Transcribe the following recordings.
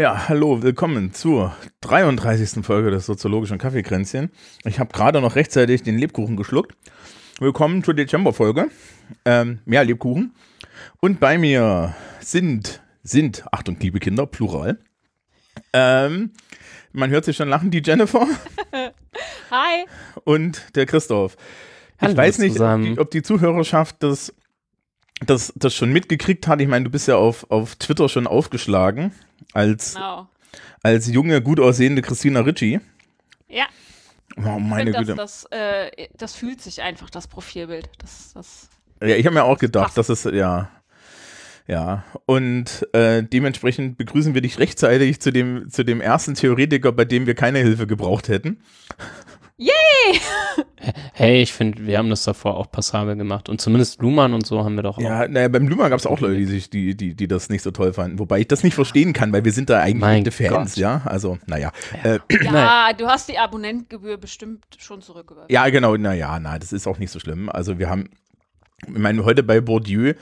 Ja, hallo, willkommen zur 33. Folge des soziologischen Kaffeekränzchen. Ich habe gerade noch rechtzeitig den Lebkuchen geschluckt. Willkommen zur Dezember-Folge. Ähm, mehr Lebkuchen. Und bei mir sind, sind, Achtung, liebe Kinder, Plural. Ähm, man hört sich schon lachen, die Jennifer Hi. und der Christoph. Hallo ich weiß nicht, ob zusammen. die, ob die Zuhörerschaft das, das, das schon mitgekriegt hat. Ich meine, du bist ja auf, auf Twitter schon aufgeschlagen als, Genau. als junge, gut aussehende Christina Ritchie. Ja, Oh, meine Güte. das, das, äh, das fühlt sich einfach, das Profilbild. Das, das, Ja, ich habe mir auch gedacht, dass es, ja. Ja, und äh, dementsprechend begrüßen wir dich rechtzeitig zu dem, zu dem ersten Theoretiker, bei dem wir keine Hilfe gebraucht hätten. Hey, ich finde, wir haben das davor auch passabel gemacht. Und zumindest Luhmann und so haben wir doch auch. Ja, naja, beim Luma gab es auch Leute, die, sich, die, die, die das nicht so toll fanden. Wobei ich das nicht verstehen kann, weil wir sind da eigentlich Mein echte Fans, Gott. ja. Also, naja. Äh, ja, du hast die Abonnentgebühr bestimmt schon zurücküberwiesen. ja, genau, naja, na, das ist auch nicht so schlimm. Also wir haben, ich meine, heute bei Bourdieu,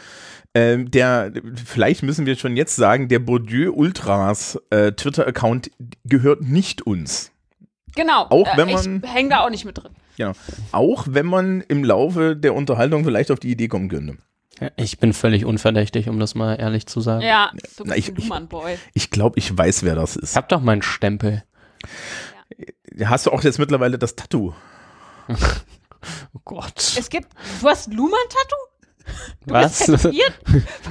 ähm, der, vielleicht müssen wir schon jetzt sagen, der Bourdieu Ultras äh, Twitter-Account gehört nicht uns. Genau. Auch wenn man- Ich hänge da auch nicht mit drin. Genau. Auch wenn man im Laufe der Unterhaltung vielleicht auf die Idee kommen könnte. Ich bin völlig unverdächtig, um das mal ehrlich zu sagen. Ja, du Na, bist ich- ein Luhmann-Boy. Ich glaube, ich weiß, wer das Ich ist. hab doch meinen Stempel. Hast du auch jetzt mittlerweile das Tattoo? Oh Gott. Es gibt, du hast ein Luhmann-Tattoo? Du Was? bist tätowiert?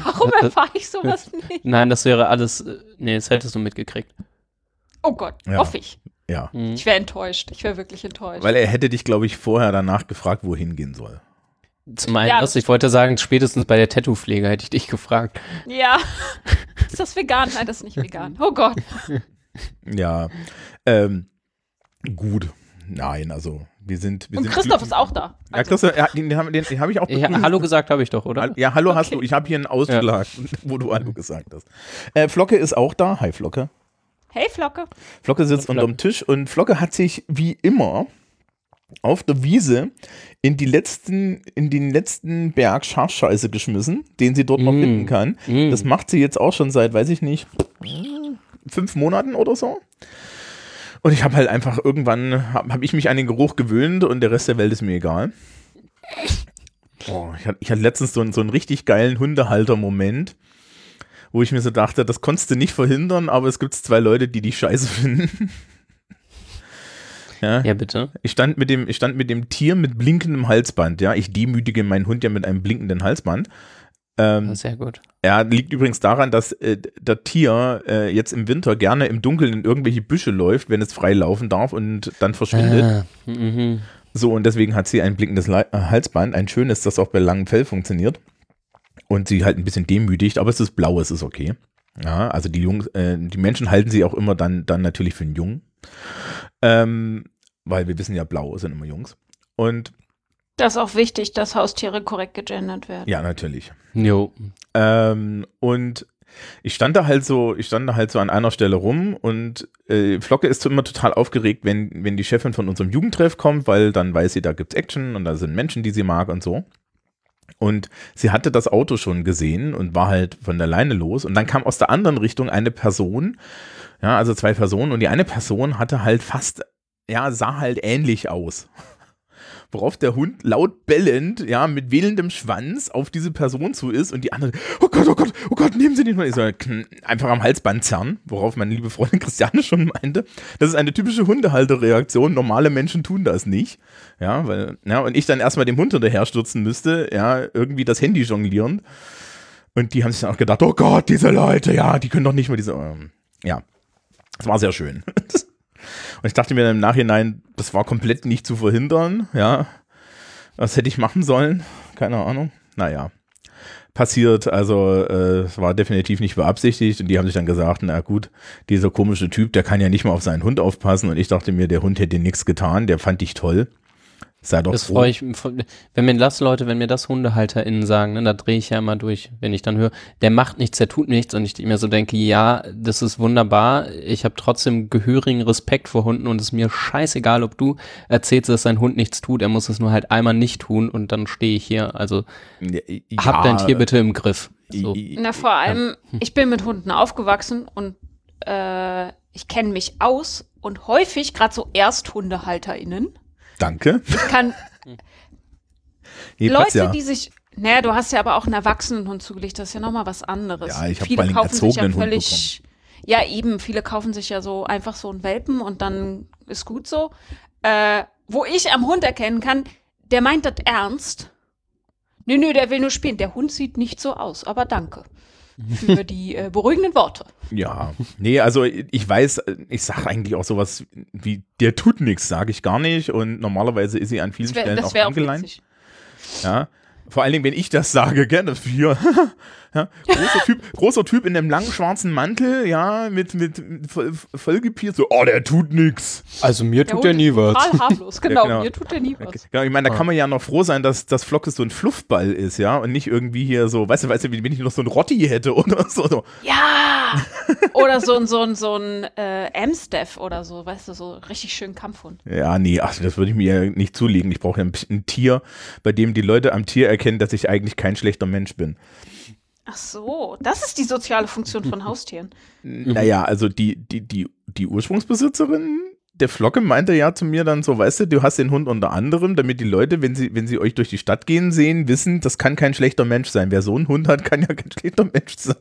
Warum erfahre ich sowas nicht? Nein, das wäre alles. äh, Nee, das hättest du mitgekriegt. Oh Gott, Ja. hoffe ich. Ja. Hm. Ich wäre enttäuscht. Ich wäre wirklich enttäuscht. Weil er hätte dich, glaube ich, vorher danach gefragt, wohin gehen soll. Zum einen, Ja, das, ich wollte sagen, spätestens bei der Tattoo-Pflege hätte ich dich gefragt. ja. ist das vegan? Nein, das ist nicht vegan. Oh Gott. Ja. Ähm, gut. Nein, also wir sind. Wir Und sind Christoph ist auch da. Ja, Also, Christoph, ja, den, den habe den, den hab ich auch Ja. Hallo gesagt habe ich doch, oder? Ja, hallo hast Okay. du. Ich habe hier einen Ausschlag, wo du Hallo gesagt hast. Äh, Flocke ist auch da. Hi, Flocke. Hey Flocke. Flocke sitzt Flocke. unterm Tisch und Flocke hat sich wie immer auf der Wiese in die letzten, in den letzten Berg Schafscheiße geschmissen, den sie dort noch Mm. finden kann. Mm. Das macht sie jetzt auch schon seit, weiß ich nicht, fünf Monaten oder so. Und ich habe halt einfach irgendwann, habe hab ich mich an den Geruch gewöhnt und der Rest der Welt ist mir egal. Oh, ich, hatte, ich hatte letztens so, einen- so einen richtig geilen Hundehalter-Moment, wo ich mir so dachte, das konntest du nicht verhindern, aber es gibt zwei Leute, die dich scheiße finden. ja, Ja, bitte. ich stand mit dem, ich stand mit dem Tier mit blinkendem Halsband, ja. Ich demütige meinen Hund ja mit einem blinkenden Halsband. Ähm, Sehr gut. er liegt übrigens daran, dass äh, das Tier äh, jetzt im Winter gerne im Dunkeln in irgendwelche Büsche läuft, wenn es frei laufen darf und dann verschwindet. Ah, mhm. So, und deswegen hat sie ein blinkendes Le äh, Halsband, ein schönes, das auch bei langem Fell funktioniert. Und sie halt ein bisschen demütigt, aber es ist blau, es ist okay. Ja, also die Jungs, äh, die Menschen halten sie auch immer dann, dann natürlich für einen Jungen. Ähm, weil wir wissen ja, blau sind immer Jungs. Und Das ist auch wichtig, dass Haustiere korrekt gegendert werden. ja, natürlich. Jo. Ähm, und ich stand da halt so, ich stand da halt so an einer Stelle rum und äh, Flocke ist immer total aufgeregt, wenn, wenn die Chefin von unserem Jugendtreff kommt, weil dann weiß sie, da gibt's Action und da sind Menschen, die sie mag und so. Und sie hatte das Auto schon gesehen und war halt von der Leine los. Und dann kam aus der anderen Richtung eine Person, ja, also zwei Personen. Und die eine Person hatte halt fast, ja, sah halt ähnlich aus. Worauf der Hund laut bellend, ja, mit wedelndem Schwanz auf diese Person zu ist und die andere, oh Gott, oh Gott, oh Gott, nehmen Sie den mal. Ich so, kn- einfach am Halsband zerren, worauf meine liebe Freundin Christiane schon meinte. Das ist eine typische Hundehalterreaktion. Normale Menschen tun das nicht. Ja, weil, ja, und ich dann erstmal dem Hund hinterherstürzen müsste, ja, irgendwie das Handy jonglierend. Und die haben sich dann auch gedacht, oh Gott, diese Leute, ja, die können doch nicht mal diese, ähm, ja. Das war sehr schön. Und ich dachte mir dann im Nachhinein, das war komplett nicht zu verhindern, ja. Was hätte ich machen sollen? Keine Ahnung. Naja. Passiert, also äh, es war definitiv nicht beabsichtigt und die haben sich dann gesagt, na gut, dieser komische Typ, der kann ja nicht mal auf seinen Hund aufpassen und ich dachte mir, der Hund hätte nichts getan, der fand ich toll. Sei doch Das froh. freue ich Wenn mir das Leute, wenn mir das HundehalterInnen sagen, ne, da drehe ich ja immer durch, wenn ich dann höre, der macht nichts, der tut nichts und ich mir so denke, ja, das ist wunderbar. Ich habe trotzdem gehörigen Respekt vor Hunden und es ist mir scheißegal, ob du erzählst, dass dein Hund nichts tut. Er muss es nur halt einmal nicht tun und dann stehe ich hier. Also Ja, hab dein Tier bitte im Griff. So. Na, vor allem, ich bin mit Hunden aufgewachsen und äh, ich kenne mich aus und häufig, gerade so ErsthundehalterInnen, Danke. ich kann Leute, ja. die sich, naja, du hast ja aber auch einen Erwachsenenhund zugelegt, das ist ja nochmal was anderes. Ja, ich hab vor Viele allem kaufen sich ja erzogenen Hund völlig, ja eben, viele kaufen sich ja so einfach so einen Welpen und dann ist gut so. Äh, wo ich am Hund erkennen kann, der meint das ernst. Nö, nö, der will nur spielen. Der Hund sieht nicht so aus, aber danke für die äh, beruhigenden Worte. Ja, nee, also ich weiß, ich sage eigentlich auch sowas wie, der tut nichts, sage ich gar nicht. Und normalerweise ist sie an vielen wäre Stellen auch wär auch angeleint. witzig. Ja. Vor allen Dingen, wenn ich das sage, gell, das hier. Ja, großer, typ, großer Typ in einem langen schwarzen Mantel, ja, mit, mit, mit voll, vollgepiert, so, oh, der tut nix. Also mir Der Hund ist Total harmlos, genau. genau. Mir tut der nie was. Genau, ich meine, da kann man ja noch froh sein, dass das Flocke so ein Fluffball ist, ja, und nicht irgendwie hier so, weißt du, weißt du, wenn ich noch so ein Rotti hätte oder so. so. Ja! Oder so ein, so ein, so ein äh, Amstaff oder so, weißt du, so richtig schön Kampfhund. Ja, nee, ach, das würde ich mir ja nicht zulegen. Ich brauche ja ein, ein Tier, bei dem die Leute am Tier erkennen, dass ich eigentlich kein schlechter Mensch bin. Ach so, das ist die soziale Funktion von Haustieren. Naja, also die, die, die, die Ursprungsbesitzerin der Flocke meinte ja zu mir dann so, weißt du, du hast den Hund unter anderem, damit die Leute, wenn sie, wenn sie euch durch die Stadt gehen sehen, wissen, das kann kein schlechter Mensch sein. Wer so einen Hund hat, kann ja kein schlechter Mensch sein.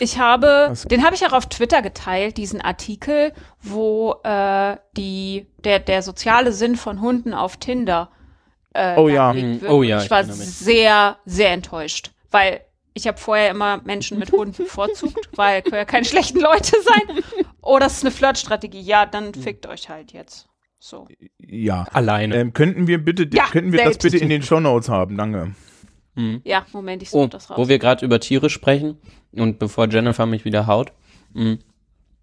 Ich habe, Was? den habe ich auch auf Twitter geteilt, diesen Artikel, wo äh, die, der, der soziale Sinn von Hunden auf Tinder äh, Oh ja. wird. Oh ja, Ich ich war sehr, sehr enttäuscht, weil ich habe vorher immer Menschen mit Hunden bevorzugt, weil können ja keine schlechten Leute sein. Oh, das ist eine Flirtstrategie. Ja, dann fickt euch halt jetzt. So. Ja. Alleine. Ähm, könnten wir bitte, Ja, könnten wir das bitte in den Shownotes haben? Danke. Mhm. Ja, Moment, ich suche Oh, das raus. wo wir gerade über Tiere sprechen und bevor Jennifer mich wieder haut, mh,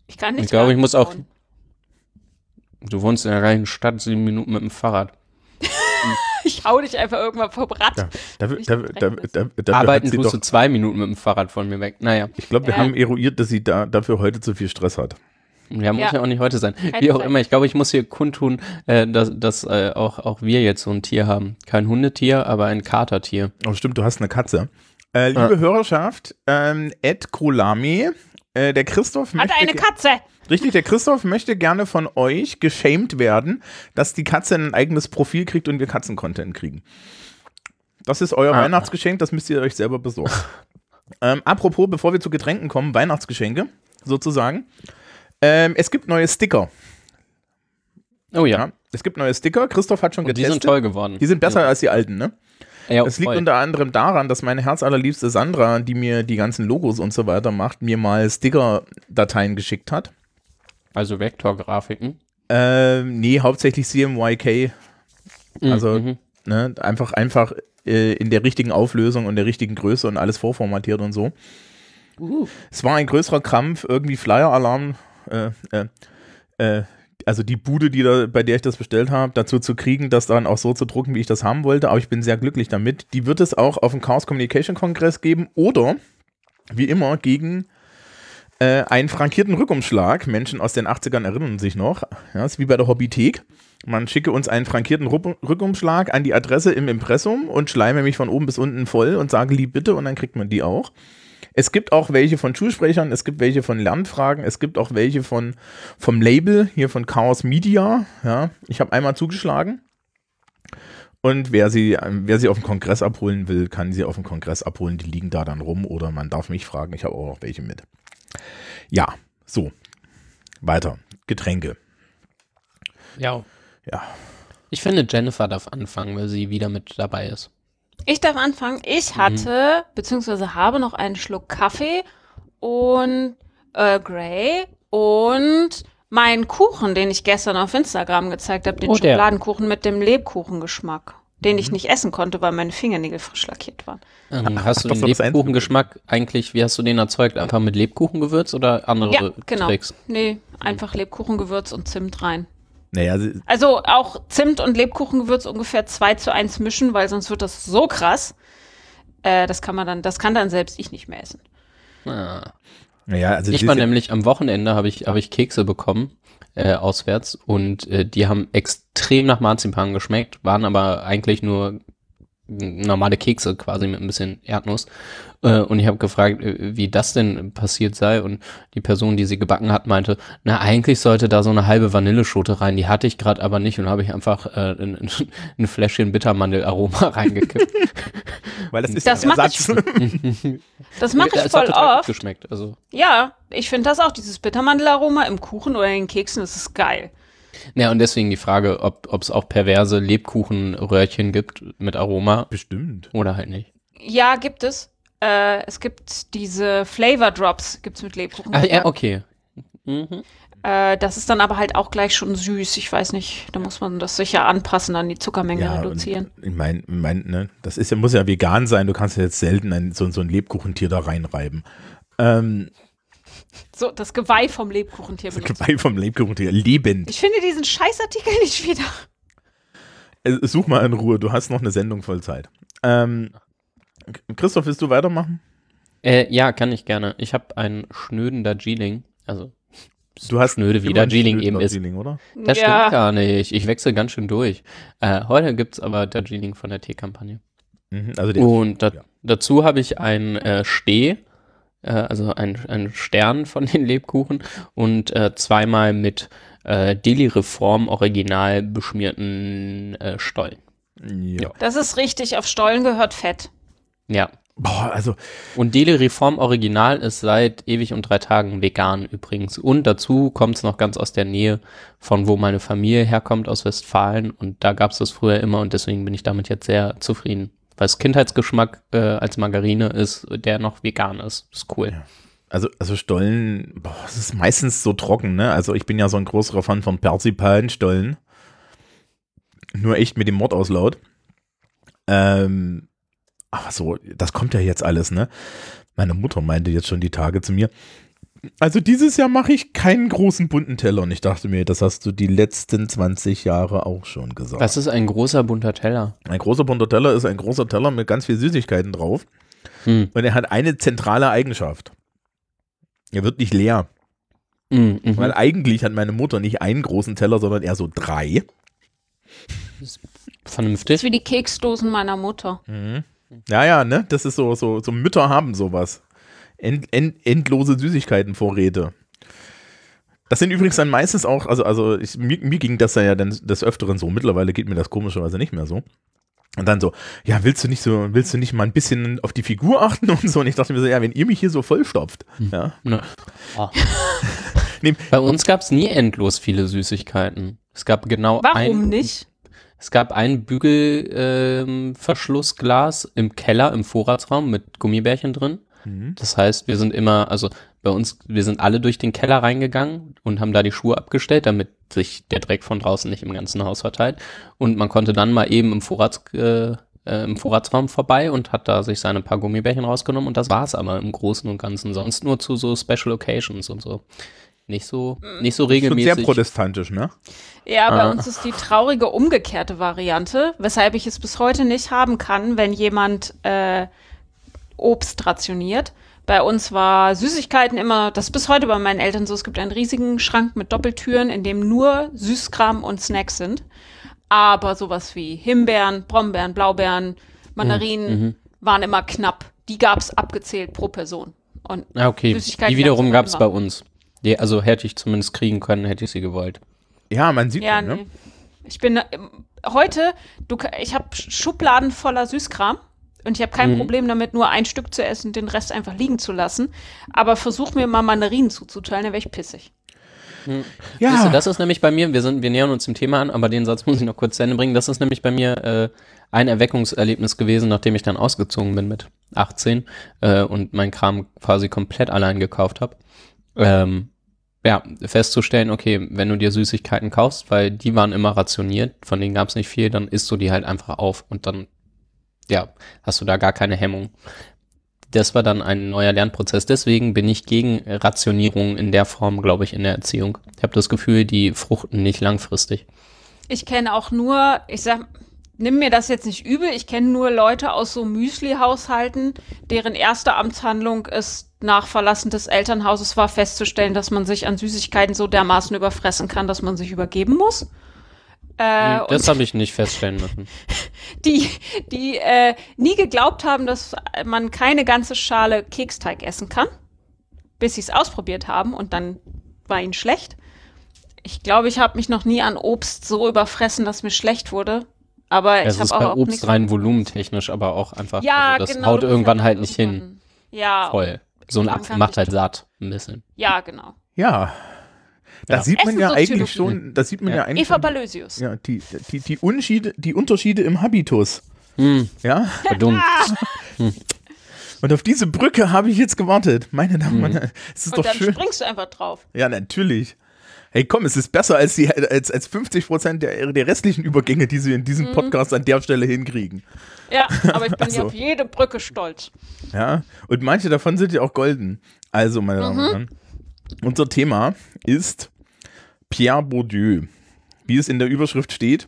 ich kann nicht ich glaube, ich muss auch- du wohnst in der gleichen Stadt, sieben Minuten mit dem Fahrrad. Ich hau dich einfach irgendwann vom Rad. Ja, dafür, dreckig. dafür, dafür Arbeiten tust doch, du zwei Minuten mit dem Fahrrad von mir weg. Naja, ich glaube, wir Ja. haben eruiert, dass sie da, dafür heute zu viel Stress hat. ja, muss ja. Ja. auch nicht heute sein. Keine Wie auch Zeit. immer, ich glaube, ich muss hier kundtun, äh, dass, dass äh, auch, auch wir jetzt so ein Tier haben. Kein Hundetier, aber ein Katertier. Oh, stimmt, du hast eine Katze. Äh, liebe Ja. Hörerschaft, ähm, Ed Kolami, äh, der Christoph Hat möchte eine Katze. Richtig, der Christoph möchte gerne von euch geschämt werden, dass die Katze ein eigenes Profil kriegt und wir Katzencontent kriegen. Das ist euer Ah. Weihnachtsgeschenk, das müsst ihr euch selber besorgen. ähm, apropos, bevor wir zu Getränken kommen, Weihnachtsgeschenke sozusagen. Ähm, es gibt neue Sticker. Oh ja, Ja, es gibt neue Sticker. Christoph hat schon und die getestet. sind toll geworden. Die sind besser als die alten, ne? Ja, Es liegt voll. unter anderem daran, dass meine herzallerliebste Sandra, die mir die ganzen Logos und so weiter macht, mir mal Sticker-Dateien geschickt hat. Also Vektorgrafiken. Ähm, nee, hauptsächlich CMYK. Also, Mhm. ne, einfach, einfach äh, in der richtigen Auflösung und der richtigen Größe und alles vorformatiert und so. Uh. Es war ein größerer Krampf, irgendwie Flyer-Alarm, äh, äh, äh, also die Bude, die da, bei der ich das bestellt habe, dazu zu kriegen, das dann auch so zu drucken, wie ich das haben wollte. Aber ich bin sehr glücklich damit. Die wird es auch auf dem Chaos Communication Kongress geben oder wie immer gegen äh, einen frankierten Rückumschlag. Menschen aus den 80ern erinnern sich noch. Ja, ist wie bei der Hobbythek. Man schicke uns einen frankierten Rückumschlag an die Adresse im Impressum und schleime mich von oben bis unten voll und sage lieb bitte und dann kriegt man die auch. Es gibt auch welche von Schulsprechern, es gibt welche von Lernfragen, es gibt auch welche von vom Label hier von Chaos Media. Ja, ich habe einmal zugeschlagen. Und wer sie, wer sie auf dem Kongress abholen will, kann sie auf dem Kongress abholen. Die liegen da dann rum oder man darf mich fragen. Ich habe auch noch welche mit. Ja, so. Weiter. Getränke. Ja. Ja. Ich finde, Jennifer darf anfangen, weil sie wieder mit dabei ist. Ich darf anfangen. Ich hatte, beziehungsweise habe noch einen Schluck Kaffee und äh, Grey und meinen Kuchen, den ich gestern auf Instagram gezeigt habe, den Oh. Schokoladenkuchen mit dem Lebkuchengeschmack, den ich nicht essen konnte, weil meine Fingernägel frisch lackiert waren. Ähm, hast du den Lebkuchengeschmack eigentlich, wie hast du den erzeugt? Einfach mit Lebkuchengewürz oder andere Ja, genau. Tricks? Nee, einfach Lebkuchengewürz und Zimt rein. Naja, Also auch Zimt und Lebkuchengewürz ungefähr 2 zu 1 mischen, weil sonst wird das so krass. Äh, das kann man dann, das kann dann selbst ich nicht mehr essen. Ah. naja, also Ich war nämlich am Wochenende habe ich, habe ich Kekse bekommen, äh, auswärts und äh, die haben extrem nach Marzipan geschmeckt, waren aber eigentlich nur normale Kekse quasi mit ein bisschen Erdnuss. Äh, und ich habe gefragt, äh, wie das denn passiert sei und die Person, die sie gebacken hat, meinte, na eigentlich sollte da so eine halbe Vanilleschote rein, die hatte ich gerade aber nicht und habe ich einfach äh, ein, ein, Fläschchen Bittermandelaroma reingekippt. weil das ist Das ja Ersatz. Das mache ich voll oft. geschmeckt, also Ja, ich finde das auch, dieses Bittermandelaroma im Kuchen oder in den Keksen, das ist geil. Ja, und deswegen die Frage, ob es auch perverse Lebkuchenröhrchen gibt mit Aroma Bestimmt. oder halt nicht. Ja, gibt es. Äh, es gibt diese Flavor Drops, gibt's mit Lebkuchen. Ach ja, okay. Mhm. äh, das ist dann aber halt auch gleich schon süß. Ich weiß nicht, da muss man das sicher anpassen, dann die Zuckermenge Ja, reduzieren. ich meine, mein, ne, das ist ja, muss ja vegan sein, du kannst ja jetzt selten ein, so, so ein Lebkuchentier da reinreiben. Ähm, So, das Geweih vom Lebkuchentier das. Geweih vom Lebkuchentier, lebend. Ich finde diesen Scheißartikel nicht wieder. Äh, Such mal in Ruhe, du hast noch eine Sendung voll Zeit. Ähm, Christoph, willst du weitermachen? Äh, ja, kann ich gerne. Ich habe einen schnöden Darjeeling, also Du hast schnöde wie immer einen Darjeeling eben ist. Darjeeling, oder? Das stimmt gar nicht. Ich wechsle ganz schön durch. Äh, heute gibt's aber Darjeeling von der Teekampagne. Mhm, also Und da, ja. dazu habe ich ein äh, Steh, äh, also ein, ein Stern von den Lebkuchen und äh, zweimal mit äh, Deli Reform original beschmierten äh, Stollen. ja. Das ist richtig, auf Stollen gehört Fett. Ja. Boah, also Und Deli Reform Original ist seit ewig und drei Tagen vegan übrigens. Und dazu kommt es noch ganz aus der Nähe von wo meine Familie herkommt, aus Westfalen. Und da gab es das früher immer und deswegen bin ich damit jetzt sehr zufrieden. Weil es Kindheitsgeschmack äh, als Margarine ist, der noch vegan ist. Ist cool. Also, also Stollen, boah, das ist meistens so trocken, ne? Also ich bin ja so ein größerer Fan von Perzipalenstollen. Nur echt mit dem Mordauslaut. Ähm, aber so, das kommt ja jetzt alles, ne? Meine Mutter meinte jetzt schon die Tage zu mir, also dieses Jahr mache ich keinen großen bunten Teller. Und ich dachte mir, das hast du die letzten 20 Jahre auch schon gesagt. Das ist ein großer bunter Teller. Ein großer bunter Teller ist ein großer Teller mit ganz viel Süßigkeiten drauf. Hm. Und er hat eine zentrale Eigenschaft. Er wird nicht leer. Mm, mhm. Weil eigentlich hat meine Mutter nicht einen großen Teller, sondern eher so drei. Das ist Vernünftig. wie die Keksdosen meiner Mutter. Ja, ja, ne? Das ist so, so, so Mütter haben sowas. End, end, endlose Süßigkeitenvorräte. Das sind übrigens dann meistens auch, also, also ich, mir, mir ging das ja dann des Öfteren so. Mittlerweile geht mir das komischerweise nicht mehr so. Und dann so, ja, willst du nicht so, willst du nicht mal ein bisschen auf die Figur achten und so? Und ich dachte mir so, ja, wenn ihr mich hier so vollstopft, ja. Ne. Oh. Nee. Bei uns gab es nie endlos viele Süßigkeiten. Es gab genau Warum ein, nicht? Es gab ein Bügelverschlussglas ähm, Verschlussglas im Keller, im Vorratsraum mit Gummibärchen drin. Mhm. Das heißt, wir sind immer, also bei uns, wir sind alle durch den Keller reingegangen und haben da die Schuhe abgestellt, damit sich der Dreck von draußen nicht im ganzen Haus verteilt. Und man konnte dann mal eben im, Vorrats, äh, äh, im Vorratsraum vorbei und hat da sich seine paar Gummibärchen rausgenommen und das war's aber im Großen und Ganzen. Sonst nur zu so Special Occasions und so. Nicht so, nicht so Schon sehr regelmäßig. protestantisch, ne? Ja, bei Ah. uns ist die traurige umgekehrte Variante, weshalb ich es bis heute nicht haben kann, wenn jemand äh, Obst rationiert. Bei uns war Süßigkeiten immer, das ist bis heute bei meinen Eltern so, es gibt einen riesigen Schrank mit Doppeltüren, in dem nur Süßkram und Snacks sind. Aber sowas wie Himbeeren, Brombeeren, Blaubeeren, Mandarinen Mhm. waren immer knapp. Die gab es abgezählt pro Person. Und Ja, okay. Süßigkeiten Die wiederum gab es bei uns. Die, also hätte ich zumindest kriegen können, hätte ich sie gewollt. Ja, man sieht Ja, schon, ne? nee. Ich bin äh, heute, du, ka- ich habe Schubladen voller Süßkram und ich habe kein Mhm. Problem damit, nur ein Stück zu essen und den Rest einfach liegen zu lassen. Aber versuch mir mal Mandarinen zuzuteilen, dann wäre ich pissig. Ja, Siehst du, das ist nämlich bei mir, wir sind, wir nähern uns dem Thema an, aber den Satz muss ich noch kurz zu Ende bringen. Das ist nämlich bei mir äh, ein Erweckungserlebnis gewesen, nachdem ich dann ausgezogen bin mit 18 äh, und mein Kram quasi komplett allein gekauft habe. Ähm, ja, festzustellen, okay, wenn du dir Süßigkeiten kaufst, weil die waren immer rationiert, von denen gab es nicht viel, dann isst du die halt einfach auf und dann, ja, hast du da gar keine Hemmung. das war dann ein neuer Lernprozess. Deswegen bin ich gegen Rationierung in der Form, glaube ich, in der Erziehung. Ich habe das Gefühl, die fruchten nicht langfristig. Ich kenne auch nur, ich sag, nimm mir das jetzt nicht übel, ich kenne nur Leute aus so Müsli-Haushalten, deren erste Amtshandlung ist, nach Verlassen des Elternhauses war, festzustellen, dass man sich an Süßigkeiten so dermaßen überfressen kann, dass man sich übergeben muss. Äh, das habe ich nicht feststellen müssen. die, die äh, nie geglaubt haben, dass man keine ganze Schale Keksteig essen kann, bis sie es ausprobiert haben und dann war ihnen schlecht. Ich glaube, ich habe mich noch nie an Obst so überfressen, dass mir schlecht wurde. Aber Es ich ist habe bei auch, auch Obst nichts- rein volumentechnisch, aber auch einfach, Ja, also das genau. haut irgendwann halt nicht hin. Ja, Voll. So ein Apfel macht halt satt ein bisschen. ja, genau. Ja. Da Ja. sieht man ja eigentlich schon, da sieht man ja, Ja. eigentlich Eva schon, Balösius. ja, die, die, die, Unterschiede, die Unterschiede im Habitus. Hm, Ja, verdummt. und auf diese Brücke habe ich jetzt gewartet. Meine Damen und Herren, es ist Und doch dann schön. springst du einfach drauf. Ja, natürlich. Hey, komm, es ist besser als, die, als, als 50 Prozent der, der restlichen Übergänge, die sie in diesem Mhm. Podcast an der Stelle hinkriegen. Ja, aber ich bin Ach ja auf jede Brücke stolz. Ja, und manche davon sind ja auch golden. Also, meine Damen und Herren, unser Thema ist Pierre Bourdieu. Wie es in der Überschrift steht.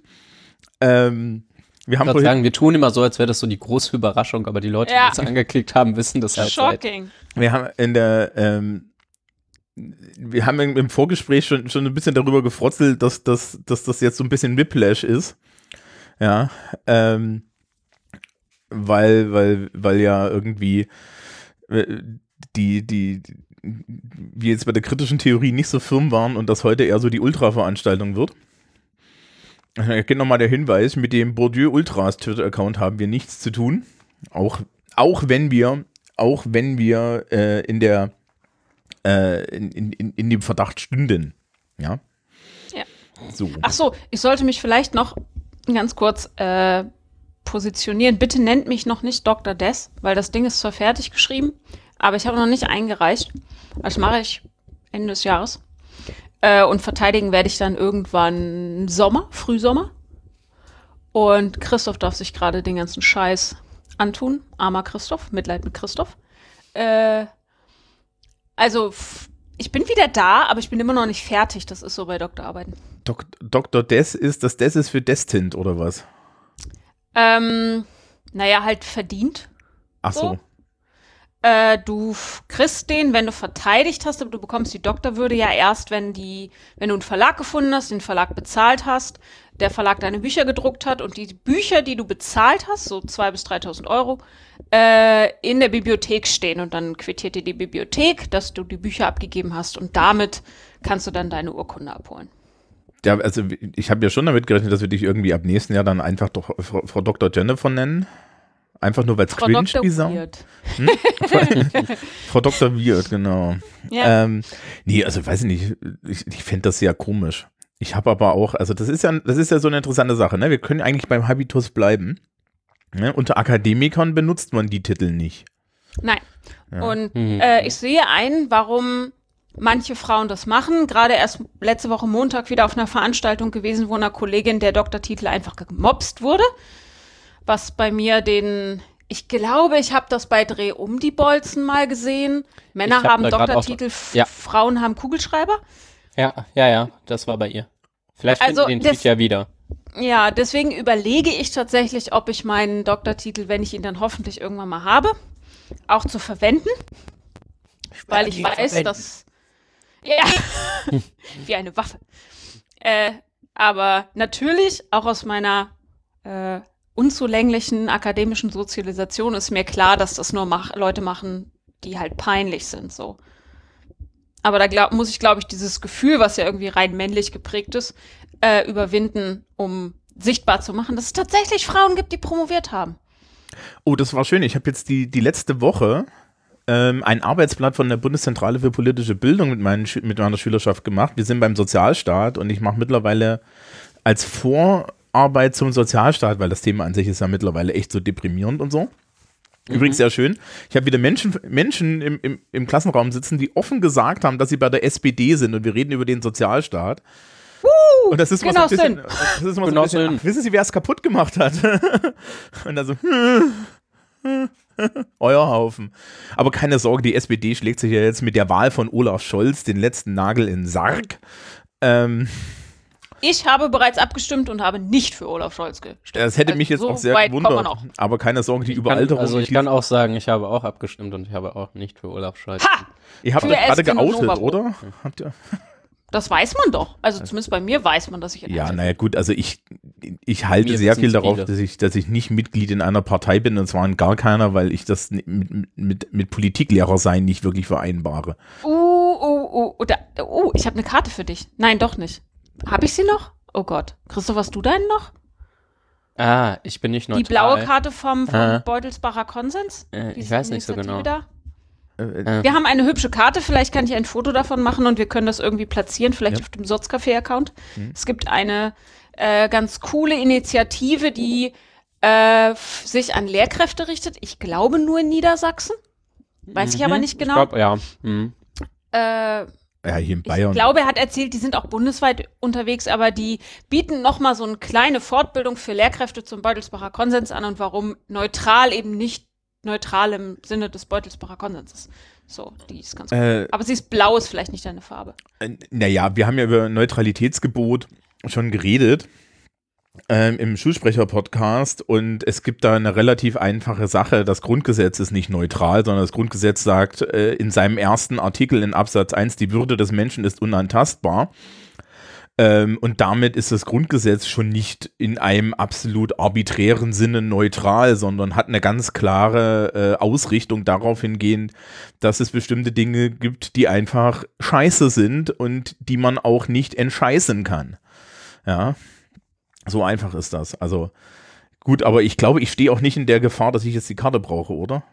Ähm, wir Ich haben würde vorhin, sagen, wir tun immer so, als wäre das so die große Überraschung, aber die Leute, Ja. die es angeklickt haben, wissen das halt seit. Shocking. wir haben in der, ähm, wir haben im Vorgespräch schon, schon ein bisschen darüber gefrotzelt, dass, dass, dass das jetzt so ein bisschen Whiplash ist. Ja, ähm, weil, weil, weil ja irgendwie äh, die, die, wir jetzt bei der kritischen Theorie nicht so firm waren und das heute eher so die Ultra-Veranstaltung wird. Hier geht nochmal der Hinweis, mit dem Bourdieu Ultras Twitter-Account haben wir nichts zu tun. Auch, auch wenn wir, auch wenn wir äh, in der äh, in, in, in, in dem Verdacht stünden. Ja. Ja. So. Ach so, ich sollte mich vielleicht noch ganz kurz äh, positionieren. Bitte nennt mich noch nicht Dr. Des, weil das Ding ist zwar fertig geschrieben, aber ich habe noch nicht eingereicht. Das mache ich Ende des Jahres. Äh, und verteidigen werde ich dann irgendwann Sommer, Frühsommer. Und Christoph darf sich gerade den ganzen Scheiß antun. Armer Christoph, Mitleid mit Christoph. Äh, also, ich bin wieder da, aber ich bin immer noch nicht fertig. Das ist so bei Doktorarbeiten. Dok Dr. Des ist, das Des ist für Destined oder was? Ähm, naja, halt verdient. Ach so. So. Äh, du kriegst den, wenn du verteidigt hast, aber du bekommst die Doktorwürde ja erst, wenn die, wenn du einen Verlag gefunden hast, den Verlag bezahlt hast, der Verlag deine Bücher gedruckt hat und die Bücher, die du bezahlt hast, so 2.000 bis 3.000 Euro, äh, in der Bibliothek stehen und dann quittiert dir die Bibliothek, dass du die Bücher abgegeben hast und damit kannst du dann deine Urkunde abholen. Ja, also ich habe ja schon damit gerechnet, dass wir dich irgendwie ab nächsten Jahr dann einfach doch Frau, Frau Dr. Jennifer nennen. Einfach nur, weil es Frau cringe Dr. ist. Weird. Frau Dr. Weird, genau. Ja. Ähm, nee, also weiß ich nicht, ich, ich fände das sehr komisch. Ich habe aber auch, also das ist ja, das ist ja so eine interessante Sache, ne? Wir können eigentlich beim Habitus bleiben. Ne? Unter Akademikern benutzt man die Titel nicht. Nein. Und Mhm. äh, ich sehe ein, warum manche Frauen das machen. Gerade erst letzte Woche Montag wieder auf einer Veranstaltung gewesen, wo einer Kollegin der Doktortitel einfach gemobst wurde. Was bei mir den, ich glaube, ich habe das bei Dreh um die Bolzen mal gesehen. Männer hab haben auch- Doktortitel, F- Ja. Frauen haben Kugelschreiber. Ja, ja, ja, das war bei ihr. Vielleicht finden Also, wir den Tweet ja wieder. Ja, deswegen überlege ich tatsächlich, ob ich meinen Doktortitel, wenn ich ihn dann hoffentlich irgendwann mal habe, auch zu verwenden. Weil ich weiß, dass. Ja, wie eine Waffe. Äh, aber natürlich, auch aus meiner äh, unzulänglichen akademischen Sozialisation ist mir klar, dass das nur mach Leute machen, die halt peinlich sind. So. Aber da glaub, muss ich, glaube ich, dieses Gefühl, was ja irgendwie rein männlich geprägt ist, äh, überwinden, um sichtbar zu machen, dass es tatsächlich Frauen gibt, die promoviert haben. Oh, das war schön. Ich habe jetzt die, die letzte Woche ähm, ein Arbeitsblatt von der Bundeszentrale für politische Bildung mit, meinen, mit meiner Schülerschaft gemacht. Wir sind beim Sozialstaat und ich mache mittlerweile als Vorarbeit zum Sozialstaat, weil das Thema an sich ist ja mittlerweile echt so deprimierend und so. Übrigens sehr schön. Ich habe wieder Menschen, Menschen im, im, im Klassenraum sitzen, die offen gesagt haben, dass sie bei der SPD sind und wir reden über den Sozialstaat. und das ist mal so ein bisschen, Genossen. das ist mal so ein bisschen ach, wissen Sie, wer es kaputt gemacht hat? und dann so, hm. Euer Haufen. Aber keine Sorge, die SPD schlägt sich ja jetzt mit der Wahl von Olaf Scholz den letzten Nagel in den Sarg. Ähm, Ich habe bereits abgestimmt und habe nicht für Olaf Scholz gestimmt. das hätte Also mich jetzt so auch sehr gewundert. Aber keine Sorge, die Kann, Überalterung. also ich kann auch sagen, ich habe auch abgestimmt und ich habe auch nicht für Olaf Scholz. Ha! Ihr habt euch gerade geoutet, oder? Habt ihr? Das weiß man doch. Also zumindest bei mir weiß man, dass ich Ja, naja, gut, also ich, ich halte sehr viel darauf, dass ich, dass ich nicht Mitglied in einer Partei bin und zwar in gar keiner, weil ich das mit, mit, mit, Politiklehrer sein nicht wirklich vereinbare. Uh, uh, uh, da, uh ich habe eine Karte für dich. Nein, doch nicht. Habe ich sie noch? Oh Gott. Christoph, hast du deinen noch? Ah, ich bin nicht neutral. Die blaue Karte vom, vom Ah. Beutelsbacher Konsens? Äh, ich weiß nicht so genau. Da? Äh, Wir haben eine hübsche Karte, vielleicht kann ich ein Foto davon machen und wir können das irgendwie platzieren, vielleicht Ja. auf dem Sotzcafé-Account. Mhm. Es gibt eine äh, ganz coole Initiative, die äh, sich an Lehrkräfte richtet. Ich glaube nur in Niedersachsen. Weiß ich aber Mhm, nicht Ich genau. glaub, ja. Mhm. äh, ja, hier in ich Bayern. glaube, er hat erzählt, die sind auch bundesweit unterwegs, aber die bieten nochmal so eine kleine Fortbildung für Lehrkräfte zum Beutelsbacher Konsens an und warum neutral eben nicht neutral im Sinne des Beutelsbacher Konsenses. So, die ist ganz cool. äh, Aber sie ist blau, ist vielleicht nicht deine Farbe. naja, wir haben ja über Neutralitätsgebot schon geredet ähm, im Schulsprecher-Podcast und es gibt da eine relativ einfache Sache. Das Grundgesetz ist nicht neutral, sondern das Grundgesetz sagt äh, in seinem ersten Artikel in Absatz 1, die Würde des Menschen ist unantastbar. Ähm, und damit ist das Grundgesetz schon nicht in einem absolut arbiträren Sinne neutral, sondern hat eine ganz klare äh, Ausrichtung darauf hingehend, dass es bestimmte Dinge gibt, die einfach scheiße sind und die man auch nicht entscheißen kann. Ja, so einfach ist das. Also gut, aber ich glaube, ich stehe auch nicht in der Gefahr, dass ich jetzt die Karte brauche, oder?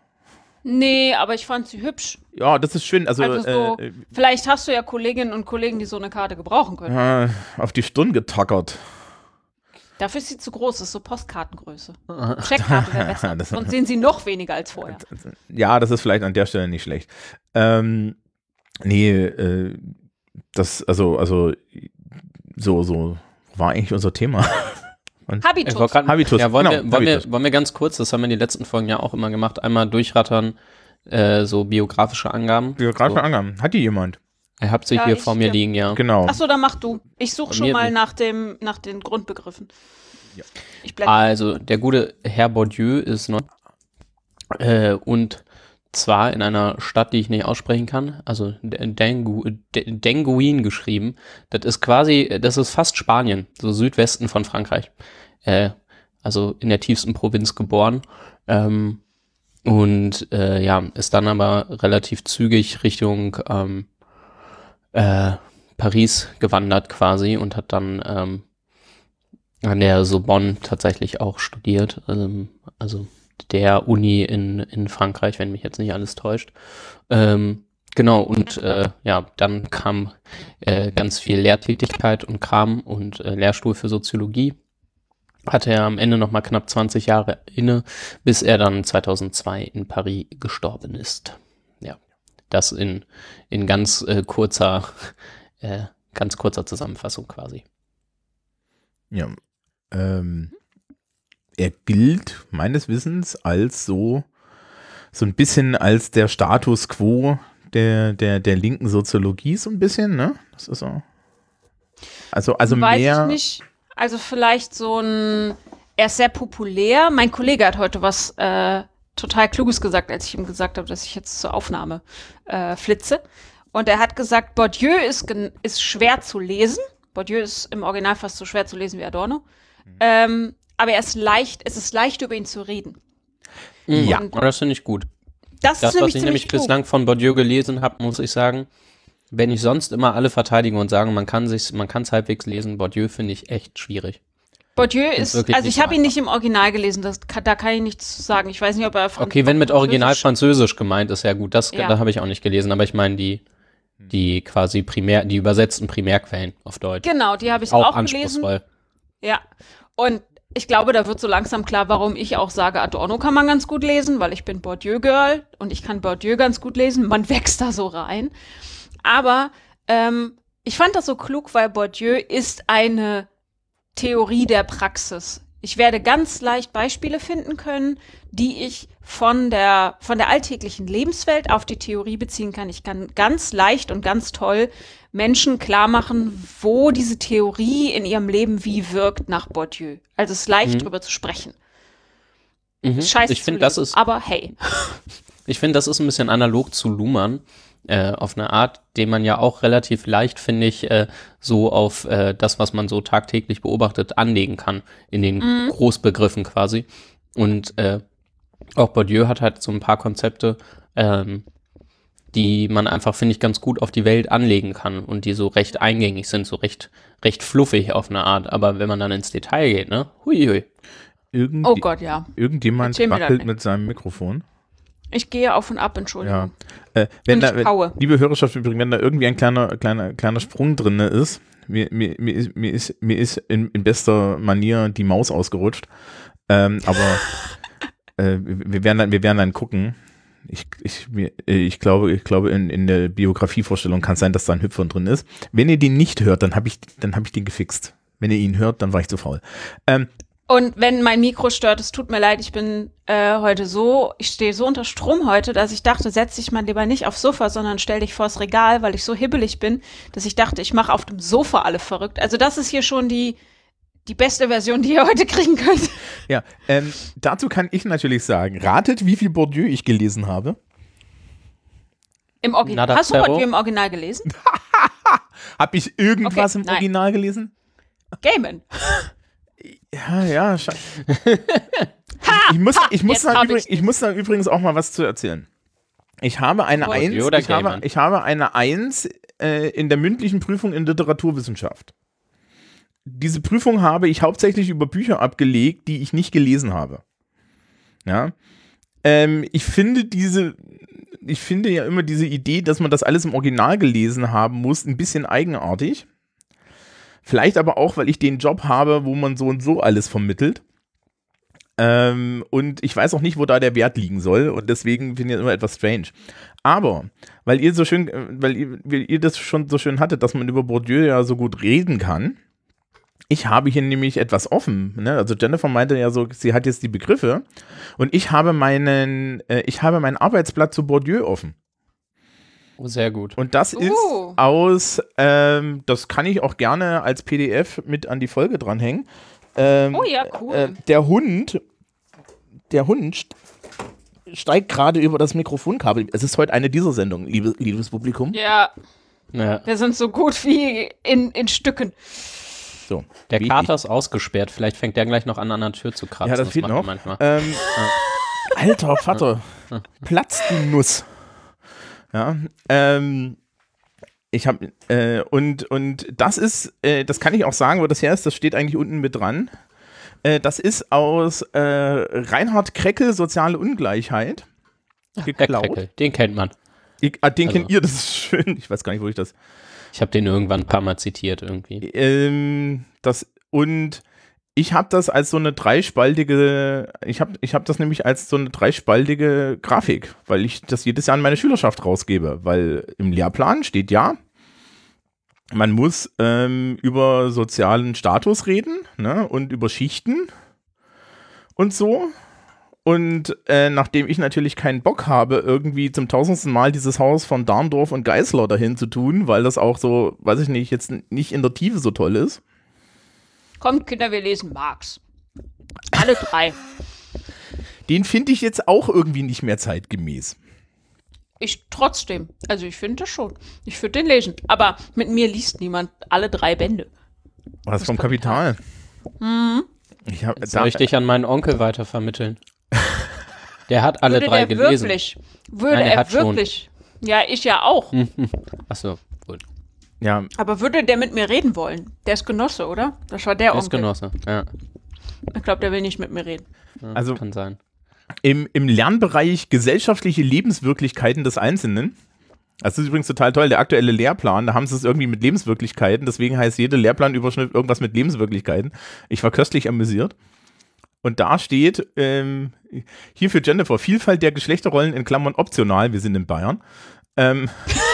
Nee, aber ich fand sie hübsch. Ja, das ist schön. Also, Also so, äh, vielleicht hast du ja Kolleginnen und Kollegen, die so eine Karte gebrauchen können. äh, auf die Stirn getackert. Dafür ist sie zu groß, das ist so Postkartengröße. Checkkarte wäre besser. Das- Sonst sehen sie noch weniger als vorher. Ja, das ist vielleicht an der Stelle nicht schlecht. Ähm, nee, äh, das, also, also, so, so, war eigentlich unser Thema. Ich Habitus. grad- Habitus, Ja, wollen, genau, wir, wollen, Habitus. wir, wollen wir ganz kurz, das haben wir in den letzten Folgen ja auch immer gemacht, einmal durchrattern, äh, so biografische Angaben. Biografische so. Angaben. Hat die jemand? Ihr habt sie Ja, hier ich, vor mir ja. liegen, ja. Genau. Achso, dann mach du. Ich suche schon mal nicht. nach, dem, nach den Grundbegriffen. Ich blende. Also, der gute Herr Bourdieu ist neu. Äh, und zwar in einer Stadt, die ich nicht aussprechen kann, also Dengu, Denguin geschrieben. Das ist quasi, das ist fast Spanien, so Südwesten von Frankreich. Äh, also in der tiefsten Provinz geboren. Ähm, und äh, ja, ist dann aber relativ zügig Richtung ähm, äh, Paris gewandert quasi und hat dann ähm, an der Sorbonne tatsächlich auch studiert, ähm, also der Uni in, in Frankreich, wenn mich jetzt nicht alles täuscht. Ähm, genau, und äh, ja, dann kam äh, ganz viel Lehrtätigkeit und Kram und äh, Lehrstuhl für Soziologie. Hatte er am Ende noch mal knapp 20 Jahre inne, bis er dann 2002 in Paris gestorben ist. Ja, das in, in ganz äh, kurzer, äh, ganz kurzer Zusammenfassung quasi. Ja. Ähm, er gilt meines Wissens als so, so ein bisschen als der Status quo der, der, der linken Soziologie, so ein bisschen, ne? Das ist so. Also, also Weiß mehr. ich nicht. Also vielleicht so ein, er ist sehr populär. Mein Kollege hat heute was äh, total Kluges gesagt, als ich ihm gesagt habe, dass ich jetzt zur Aufnahme äh, flitze. Und er hat gesagt, Bourdieu ist, ist schwer zu lesen. Bourdieu ist im Original fast so schwer zu lesen wie Adorno. Ähm, aber er ist leicht, es ist leicht über ihn zu reden. Ja. Und das finde ich gut. Das, Das, ist was ich nämlich klug. bislang von Bourdieu gelesen habe, muss ich sagen, wenn ich sonst immer alle verteidige und sage, man kann sich, man kann es halbwegs lesen, Bourdieu finde ich echt schwierig. Bourdieu Ist ist, also ich habe ihn nicht im Original gelesen, das, da kann ich nichts zu sagen. Ich weiß nicht, ob er Franz Okay, wenn mit Original Französisch- gemeint ist, ja gut, das Ja. da habe ich auch nicht gelesen, aber ich meine die, die quasi primär, die übersetzten Primärquellen auf Deutsch. Genau, die habe ich auch, auch, gelesen. anspruchsvoll. Ja. Und ich glaube, da wird so langsam klar, warum ich auch sage, Adorno kann man ganz gut lesen, weil ich bin Bourdieu-Girl und ich kann Bourdieu ganz gut lesen. Man wächst da so rein. Aber ähm, ich fand das so klug, weil Bourdieu ist eine Theorie der Praxis. Ich werde ganz leicht Beispiele finden können, die ich von der, von der alltäglichen Lebenswelt auf die Theorie beziehen kann. Ich kann ganz leicht und ganz toll Menschen klar machen, wo diese Theorie in ihrem Leben wie wirkt nach Bourdieu. Also es ist leicht Mhm. drüber zu sprechen. Mhm. Scheiße Ich finde, das ist, Aber hey. ich finde, das ist ein bisschen analog zu Luhmann. Äh, auf eine Art, den man ja auch relativ leicht, finde ich, äh, so auf äh, das, was man so tagtäglich beobachtet, anlegen kann, in den Großbegriffen quasi. Und äh, auch Bourdieu hat halt so ein paar Konzepte, ähm, die man einfach, finde ich, ganz gut auf die Welt anlegen kann und die so recht eingängig sind, so recht, recht fluffig auf eine Art. Aber wenn man dann ins Detail geht, ne? Huiui. Irgendwie, Oh Gott, ja. Irgendjemand wackelt mit seinem Mikrofon. Ich gehe auf und ab, Entschuldigung. Ja. Äh, wenn da, ich wenn, liebe Hörerschaft übrigens, wenn da irgendwie ein kleiner, kleiner, kleiner Sprung drin ist, mir, mir, mir ist, mir ist, mir ist in, in bester Manier die Maus ausgerutscht. Ähm, aber äh, wir, werden dann, wir werden dann gucken. Ich, ich, mir, äh, ich glaube, ich glaube, in, in der Biografievorstellung kann es sein, dass da ein Hüpfer drin ist. Wenn ihr den nicht hört, dann habe ich, dann habe ich den gefixt. Wenn ihr ihn hört, dann war ich zu faul. Ähm, Und wenn mein Mikro stört, es tut mir leid, ich bin äh, heute so, ich stehe so unter Strom heute, dass ich dachte, setz dich mal lieber nicht aufs Sofa, sondern stell dich vors Regal, weil ich so hibbelig bin, dass ich dachte, ich mache auf dem Sofa alle verrückt. Also das ist hier schon die, die beste Version, die ihr heute kriegen könnt. ja, ähm, dazu kann ich natürlich sagen, ratet, wie viel Bourdieu ich gelesen habe. Im Original. Nada Hast du heute im Original gelesen? Habe ich irgendwas Okay, im nein. Original gelesen? Gamen. Ja, ja. ich muss, ich muss, jetzt da hab übrigens, ich muss da übrigens auch mal was zu erzählen. Ich habe eine Oh, Eins, ich habe, ich habe eine Eins äh, in der mündlichen Prüfung in Literaturwissenschaft. Diese Prüfung habe ich hauptsächlich über Bücher abgelegt, die ich nicht gelesen habe. Ja. Ähm, ich finde diese, ich finde ja immer diese Idee, dass man das alles im Original gelesen haben muss, ein bisschen eigenartig. Vielleicht aber auch, weil ich den Job habe, wo man so und so alles vermittelt. Ähm, und ich weiß auch nicht, wo da der Wert liegen soll. Und deswegen finde ich das immer etwas strange. Aber, weil ihr so schön, äh, weil ihr, weil ihr das schon so schön hattet, dass man über Bourdieu ja so gut reden kann. Ich habe hier nämlich etwas offen. Ne? Also Jennifer meinte ja so, sie hat jetzt die Begriffe. Und ich habe meinen, äh, ich habe mein Arbeitsblatt zu Bourdieu offen. Oh, sehr gut. Und das ist Uh. aus, ähm, das kann ich auch gerne als PDF mit an die Folge dranhängen. Ähm, Oh ja, cool. äh, der Hund, der Hund st- steigt gerade über das Mikrofonkabel. Es ist heute eine dieser Sendungen, liebe, liebes Publikum. ja, Ja. wir sind so gut wie in, in Stücken. So, Der wie Kater ist ausgesperrt. Vielleicht fängt der gleich noch an, an der Tür zu kratzen. Ja, das er noch. Manchmal. Ähm, alter Vater, platzt die Nuss. Ja, ähm, ich habe äh, und und das ist, äh, das kann ich auch sagen, wo das her ist. Das steht eigentlich unten mit dran. Äh, das ist aus äh, Reinhard Kreckel Soziale Ungleichheit geklaut. Kreckel, den kennt man. Ich, ah, den Also- kennt ihr, das ist schön. Ich weiß gar nicht, wo ich das. Ich habe den irgendwann ein paar Mal zitiert irgendwie. Ähm, das und ich habe das als so eine dreispaltige, ich habe ich hab das nämlich als so eine dreispaltige Grafik, weil ich das jedes Jahr an meine Schülerschaft rausgebe, weil im Lehrplan steht ja, man muss ähm, über sozialen Status reden ne, und über Schichten und so. Und äh, nachdem ich natürlich keinen Bock habe, irgendwie zum tausendsten Mal dieses Haus von Darndorf und Geißler dahin zu tun, weil das auch so, weiß ich nicht, jetzt nicht in der Tiefe so toll ist. Kommt, Kinder, wir lesen Marx. Alle drei. Den finde ich jetzt auch irgendwie nicht mehr zeitgemäß. Ich trotzdem. Also ich finde das schon. Ich würde den lesen. Aber mit mir liest niemand alle drei Bände. Was vom Kapital. Ich hab, Jetzt da, soll ich dich an meinen Onkel weitervermitteln. Der hat alle würde drei der gelesen. wirklich, würde Nein, er er hat schon. wirklich, ja, ich ja auch, Achso. Ja, aber würde der mit mir reden wollen? Der ist Genosse, oder? Das war der Er ist Onkel. Genosse. Ja, Ich glaube, der will nicht mit mir reden. ja Also- kann sein. im, im Lernbereich gesellschaftliche Lebenswirklichkeiten des Einzelnen. Das ist übrigens total toll. Der aktuelle Lehrplan, da haben sie es irgendwie mit Lebenswirklichkeiten. Deswegen heißt jede Lehrplanüberschrift irgendwas mit Lebenswirklichkeiten. Ich war köstlich amüsiert. Und da steht ähm, hier für Jennifer Vielfalt der Geschlechterrollen in Klammern optional. Wir sind in Bayern. Ähm,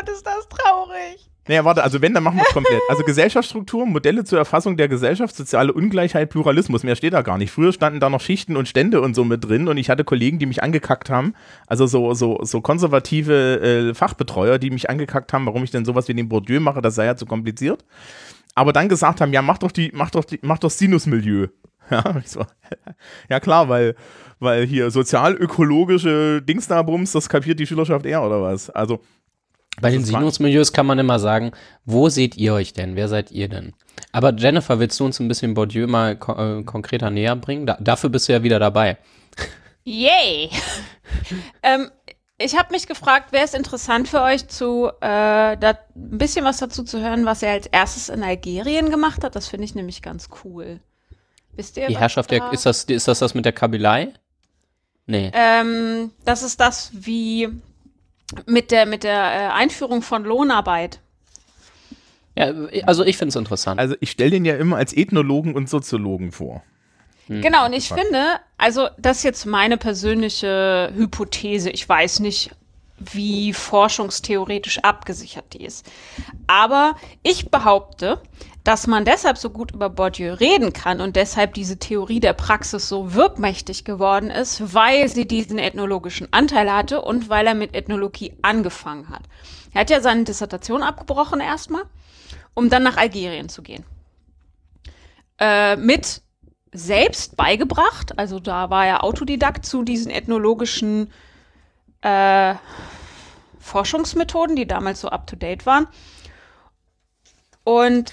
Gott, ist das traurig. Naja, warte, also wenn, dann machen wir es komplett. Also Gesellschaftsstruktur, Modelle zur Erfassung der Gesellschaft, soziale Ungleichheit, Pluralismus, mehr steht da gar nicht. Früher standen da noch Schichten und Stände und so mit drin und ich hatte Kollegen, die mich angekackt haben, also so, so, so konservative äh, Fachbetreuer, die mich angekackt haben, warum ich denn sowas wie den Bourdieu mache, das sei ja zu kompliziert. Aber dann gesagt haben, ja, mach doch die, mach doch die, mach doch Sinusmilieu. Ja, ja klar, weil, weil hier sozial-ökologische Dings da Bums, das kapiert die Schülerschaft eher oder was? Also Bei den Das war- Sinusmilieus kann man immer sagen, wo seht ihr euch denn? Wer seid ihr denn? Aber Jennifer, willst du uns ein bisschen Bourdieu mal ko äh, konkreter näher bringen? Da, dafür bist du ja wieder dabei. Yay! ähm, ich habe mich gefragt, wäre es interessant für euch, zu äh, da ein bisschen was dazu zu hören, was er als erstes in Algerien gemacht hat? Das finde ich nämlich ganz cool. Wisst ihr? Die Herrschaft, der, da- ist, das, ist das das mit der Kabylei? Nee. Ähm, das ist das wie mit der mit der äh, Einführung von Lohnarbeit. Ja, also ich finde es interessant. Also ich stelle den ja immer als Ethnologen und Soziologen vor. Genau, und ich finde, also das ist jetzt meine persönliche Hypothese. Ich weiß nicht, wie forschungstheoretisch abgesichert die ist. Aber ich behaupte, dass man deshalb so gut über Bourdieu reden kann und deshalb diese Theorie der Praxis so wirkmächtig geworden ist, weil sie diesen ethnologischen Anteil hatte und weil er mit Ethnologie angefangen hat. Er hat ja seine Dissertation abgebrochen erstmal, um dann nach Algerien zu gehen. Äh, mit selbst beigebracht, also da war er Autodidakt zu diesen ethnologischen äh, Forschungsmethoden, die damals so up-to-date waren. Und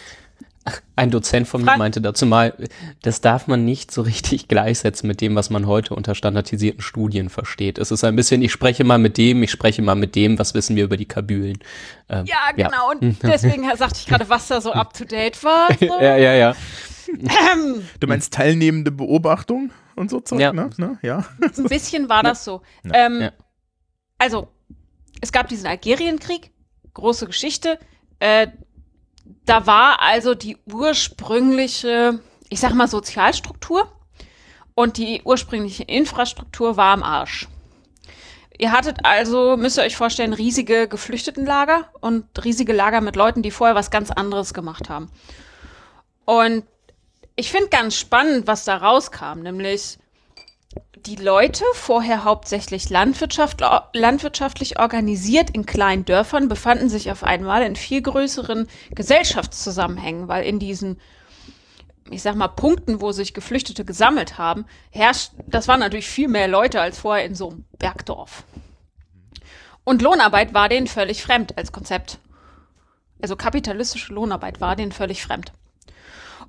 Ein Dozent von mir meinte dazu mal, das darf man nicht so richtig gleichsetzen mit dem, was man heute unter standardisierten Studien versteht. Es ist ein bisschen, ich spreche mal mit dem, ich spreche mal mit dem, was wissen wir über die Kabülen. Ähm, ja, genau, und deswegen sagte ich gerade, was da so up-to-date war. So. Ja, ja, ja. Ähm, Du meinst teilnehmende Beobachtung und so Zeug, Ja. ne? ne? Ja. ein bisschen war das so. Ähm, Ja. Also, es gab diesen Algerienkrieg, große Geschichte. Äh, da war also die ursprüngliche, ich sag mal, Sozialstruktur und die ursprüngliche Infrastruktur war am Arsch. Ihr hattet also, müsst ihr euch vorstellen, riesige Geflüchtetenlager und riesige Lager mit Leuten, die vorher was ganz anderes gemacht haben. Und ich finde ganz spannend, was da rauskam, nämlich die Leute, vorher hauptsächlich Landwirtschaft, landwirtschaftlich organisiert in kleinen Dörfern, befanden sich auf einmal in viel größeren Gesellschaftszusammenhängen, weil in diesen, ich sag mal, Punkten, wo sich Geflüchtete gesammelt haben, herrscht, das waren natürlich viel mehr Leute als vorher in so einem Bergdorf. Und Lohnarbeit war denen völlig fremd als Konzept. Also kapitalistische Lohnarbeit war denen völlig fremd.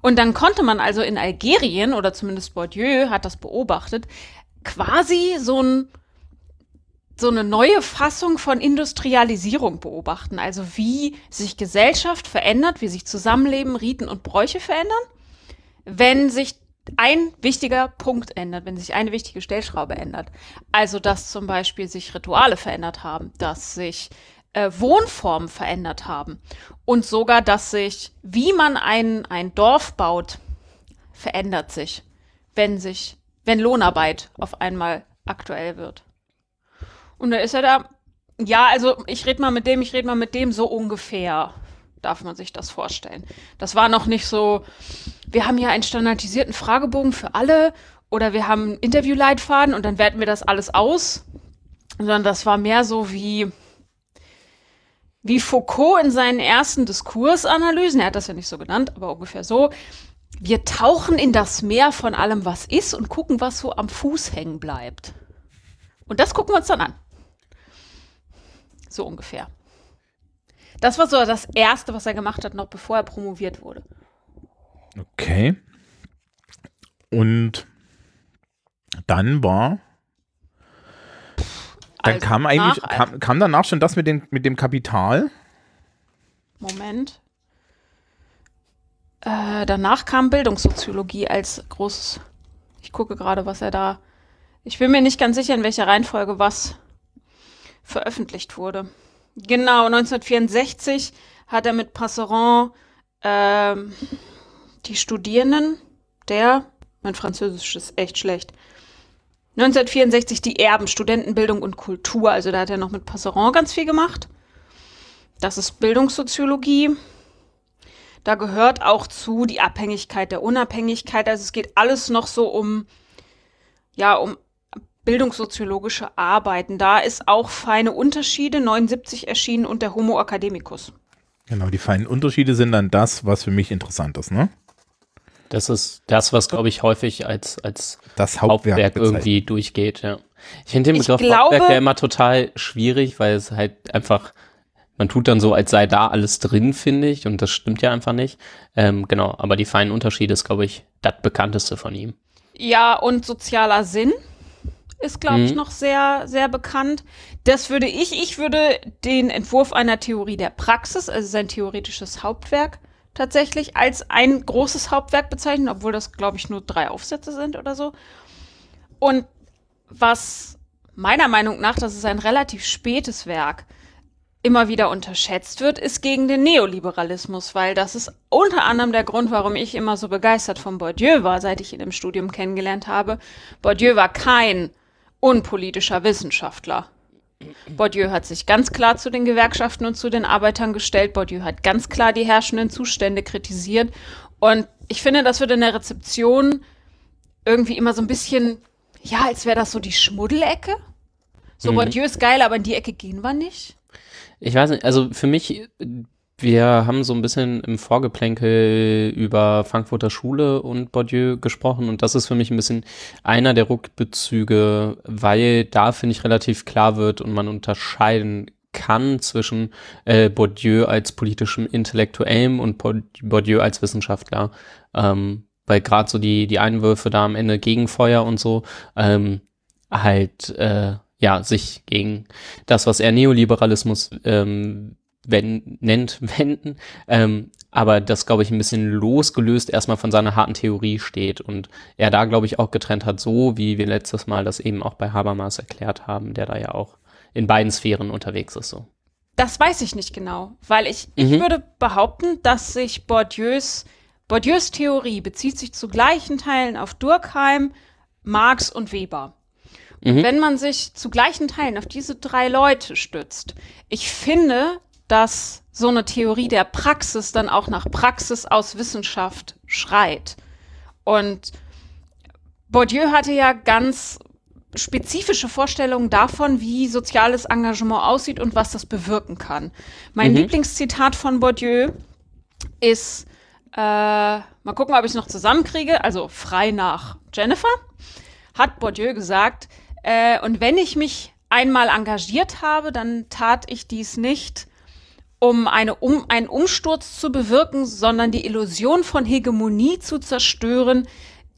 Und dann konnte man also in Algerien, oder zumindest Bourdieu hat das beobachtet, quasi so, ein, so eine neue Fassung von Industrialisierung beobachten. Also wie sich Gesellschaft verändert, wie sich Zusammenleben, Riten und Bräuche verändern, wenn sich ein wichtiger Punkt ändert, wenn sich eine wichtige Stellschraube ändert. Also dass zum Beispiel sich Rituale verändert haben, dass sich äh, Wohnformen verändert haben und sogar, dass sich, wie man ein, ein Dorf baut, verändert sich, wenn sich, wenn Lohnarbeit auf einmal aktuell wird. Und da ist er da, ja, also ich rede mal mit dem, ich rede mal mit dem, so ungefähr darf man sich das vorstellen. Das war noch nicht so, wir haben hier einen standardisierten Fragebogen für alle oder wir haben einen Interviewleitfaden und dann werten wir das alles aus, sondern das war mehr so wie, wie Foucault in seinen ersten Diskursanalysen, er hat das ja nicht so genannt, aber ungefähr so, wir tauchen in das Meer von allem, was ist und gucken, was so am Fuß hängen bleibt. Und das gucken wir uns dann an. So ungefähr. Das war so das Erste, was er gemacht hat, noch bevor er promoviert wurde. Okay. Und dann war. Dann Also kam eigentlich, kam, kam danach schon das mit, den, mit dem Kapital. Moment. Äh, danach kam Bildungssoziologie als großes. Ich gucke gerade, was er da. Ich bin mir nicht ganz sicher, in welcher Reihenfolge was veröffentlicht wurde. Genau, 1964 hat er mit Passeron ähm, die Studierenden der, mein Französisch ist echt schlecht, 1964 die Erben, Studentenbildung und Kultur, also da hat er noch mit Passeron ganz viel gemacht. Das ist Bildungssoziologie. Da gehört auch zu die Abhängigkeit der Unabhängigkeit. Also es geht alles noch so um, ja, um bildungssoziologische Arbeiten. Da ist auch feine Unterschiede 79 erschienen und der Homo academicus. Genau, die feinen Unterschiede sind dann das, was für mich interessant ist, ne? Das ist das, was, glaube ich, häufig als, als Das Hauptwerk, Hauptwerk, irgendwie durchgeht, ja. Ich finde den Begriff glaube- Hauptwerk ja immer total schwierig, weil es halt einfach, man tut dann so, als sei da alles drin, finde ich, und das stimmt ja einfach nicht. Ähm, genau, aber die feinen Unterschiede ist, glaube ich, das bekannteste von ihm. Ja, und sozialer Sinn ist, glaube ich, Mhm. noch sehr, sehr bekannt. Das würde ich, ich würde den Entwurf einer Theorie der Praxis, also sein theoretisches Hauptwerk, tatsächlich als ein großes Hauptwerk bezeichnen, obwohl das, glaube ich, nur drei Aufsätze sind oder so. Und was meiner Meinung nach, das ist ein relativ spätes Werk, immer wieder unterschätzt wird, ist gegen den Neoliberalismus, weil das ist unter anderem der Grund, warum ich immer so begeistert von Bourdieu war, seit ich ihn im Studium kennengelernt habe. Bourdieu war kein unpolitischer Wissenschaftler. Bourdieu hat sich ganz klar zu den Gewerkschaften und zu den Arbeitern gestellt. Bourdieu hat ganz klar die herrschenden Zustände kritisiert. Und ich finde, das wird in der Rezeption irgendwie immer so ein bisschen, ja, als wäre das so die Schmuddelecke. So, Mhm. Bourdieu ist geil, aber in die Ecke gehen wir nicht. Ich weiß nicht, also für mich, wir haben so ein bisschen im Vorgeplänkel über Frankfurter Schule und Bourdieu gesprochen und das ist für mich ein bisschen einer der Rückbezüge, weil da, finde ich, relativ klar wird und man unterscheiden kann zwischen äh, Bourdieu als politischem Intellektuellem und Bour- Bourdieu als Wissenschaftler. Ähm, weil gerade so die, die Einwürfe da am Ende Gegenfeuer und so, ähm, halt, äh, ja, sich gegen das, was er Neoliberalismus ähm, wenn, nennt, wenden. Ähm, aber das, glaube ich, ein bisschen losgelöst erstmal von seiner harten Theorie steht und er da, glaube ich, auch getrennt hat, so wie wir letztes Mal das eben auch bei Habermas erklärt haben, der da ja auch in beiden Sphären unterwegs ist, so. Das weiß ich nicht genau, weil ich, ich Mhm. würde behaupten, dass sich Bourdieus, Bourdieus Theorie bezieht sich zu gleichen Teilen auf Durkheim, Marx und Weber. Mhm. wenn man sich zu gleichen Teilen auf diese drei Leute stützt, ich finde, dass so eine Theorie der Praxis dann auch nach Praxis aus Wissenschaft schreit. Und Bourdieu hatte ja ganz spezifische Vorstellungen davon, wie soziales Engagement aussieht und was das bewirken kann. Mein Mhm. Lieblingszitat von Bourdieu ist, äh, mal gucken, ob ich es noch zusammenkriege, also frei nach Jennifer, hat Bourdieu gesagt, äh, und wenn ich mich einmal engagiert habe, dann tat ich dies nicht, um, eine um einen Umsturz zu bewirken, sondern die Illusion von Hegemonie zu zerstören,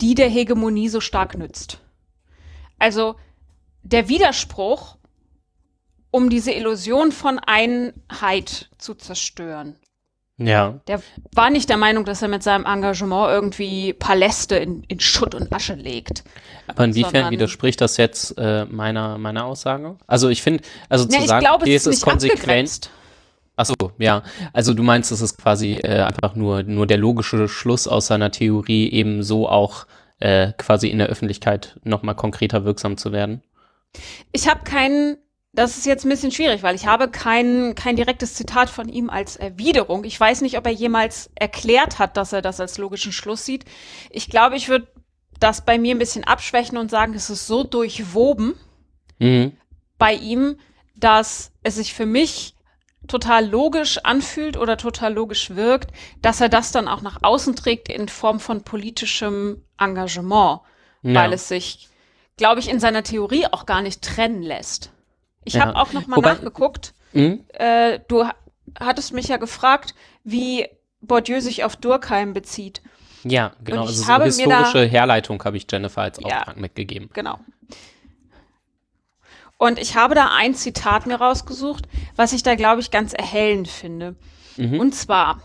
die der Hegemonie so stark nützt. Also der Widerspruch, um diese Illusion von Einheit zu zerstören. Ja. Der war nicht der Meinung, dass er mit seinem Engagement irgendwie Paläste in, in Schutt und Asche legt. Aber inwiefern Sondern- widerspricht das jetzt äh, meiner, meiner Aussage? Also ich finde, also zu ich sagen, glaube, okay, es ist nicht konsequent. Achso, ja. Also du meinst, es ist quasi äh, einfach nur, nur der logische Schluss aus seiner Theorie, eben so auch äh, quasi in der Öffentlichkeit nochmal konkreter wirksam zu werden. Ich habe keinen, das ist jetzt ein bisschen schwierig, weil ich habe kein, kein direktes Zitat von ihm als Erwiderung. Ich weiß nicht, ob er jemals erklärt hat, dass er das als logischen Schluss sieht. Ich glaube, ich würde das bei mir ein bisschen abschwächen und sagen, es ist so durchwoben Mhm. bei ihm, dass es sich für mich total logisch anfühlt oder total logisch wirkt, dass er das dann auch nach außen trägt in Form von politischem Engagement, Ja. weil es sich, glaube ich, in seiner Theorie auch gar nicht trennen lässt. Ich Ja. habe auch noch mal Wobei- nachgeguckt. Mhm. Äh, du ha- hattest mich ja gefragt, wie Bourdieu sich auf Durkheim bezieht. Ja, genau. Also so habe mir da- historische Herleitung habe ich Jennifer als Ja. Auftrag mitgegeben. Genau. Und ich habe da ein Zitat mir rausgesucht, was ich da, glaube ich, ganz erhellend finde. Mhm. Und zwar,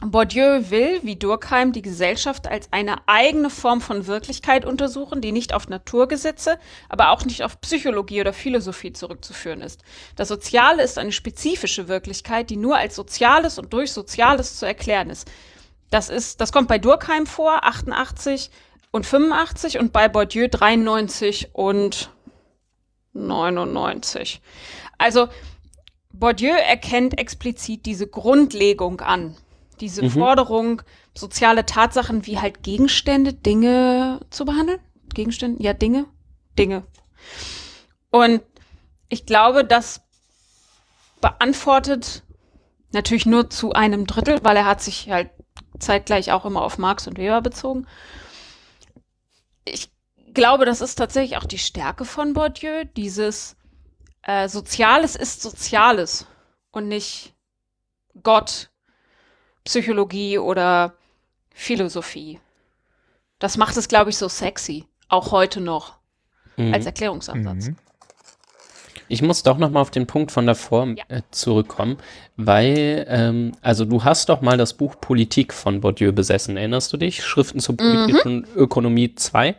Bourdieu will, wie Durkheim, die Gesellschaft als eine eigene Form von Wirklichkeit untersuchen, die nicht auf Naturgesetze, aber auch nicht auf Psychologie oder Philosophie zurückzuführen ist. Das Soziale ist eine spezifische Wirklichkeit, die nur als Soziales und durch Soziales zu erklären ist. Das ist, das kommt bei Durkheim vor, 88 und 85 und bei Bourdieu 93 und 99. Also Bourdieu erkennt explizit diese Grundlegung an. Diese Mhm. Forderung, soziale Tatsachen wie halt Gegenstände, Dinge zu behandeln. Gegenstände? Ja, Dinge. Dinge. Und ich glaube, das beantwortet natürlich nur zu einem Drittel, weil er hat sich halt zeitgleich auch immer auf Marx und Weber bezogen. Ich glaube, das ist tatsächlich auch die Stärke von Bourdieu, dieses äh, Soziales ist Soziales und nicht Gott, Psychologie oder Philosophie. Das macht es, glaube ich, so sexy, auch heute noch, Mhm. als Erklärungsansatz. Mhm. Ich muss doch noch mal auf den Punkt von davor Ja. äh, zurückkommen, weil, ähm, also du hast doch mal das Buch Politik von Bourdieu besessen, erinnerst du dich? Schriften zur politischen Ökonomie 2.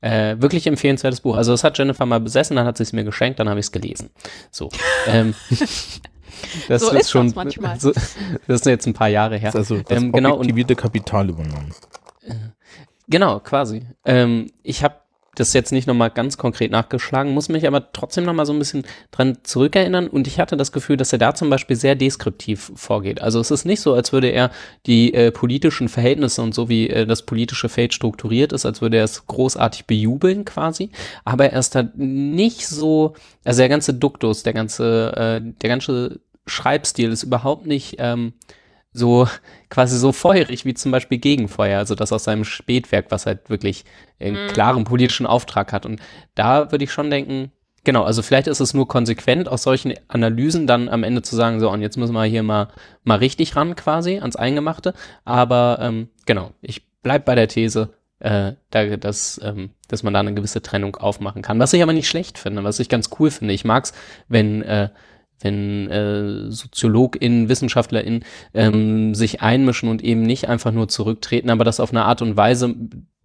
Äh, wirklich empfehlenswertes Buch. Also das hat Jennifer mal besessen, dann hat sie es mir geschenkt, dann habe ich es gelesen. So. ähm, das So ist das manchmal. So, das ist jetzt ein paar Jahre her. Das ist also das Ähm, genau, und- objektivierte Kapital übernommen. Genau, quasi. Ähm, ich habe das jetzt nicht nochmal ganz konkret nachgeschlagen, muss mich aber trotzdem nochmal so ein bisschen dran zurückerinnern und ich hatte das Gefühl, dass er da zum Beispiel sehr deskriptiv vorgeht. Also es ist nicht so, als würde er die äh, politischen Verhältnisse und so wie äh, das politische Feld strukturiert ist, als würde er es großartig bejubeln quasi, aber er ist da nicht so, also der ganze Duktus, der ganze, äh, der ganze Schreibstil ist überhaupt nicht ähm, so quasi so feurig wie zum Beispiel Gegenfeuer, also das aus seinem Spätwerk, was halt wirklich einen klaren politischen Auftrag hat. Und da würde ich schon denken, genau, also vielleicht ist es nur konsequent, aus solchen Analysen dann am Ende zu sagen, so, und jetzt müssen wir hier mal, mal richtig ran quasi ans Eingemachte. Aber ähm, genau, ich bleib bei der These, äh, da, dass, ähm, dass man da eine gewisse Trennung aufmachen kann. Was ich aber nicht schlecht finde, was ich ganz cool finde. Ich mag's, wenn äh, wenn äh, SoziologInnen, WissenschaftlerInnen ähm, sich einmischen und eben nicht einfach nur zurücktreten, aber das auf eine Art und Weise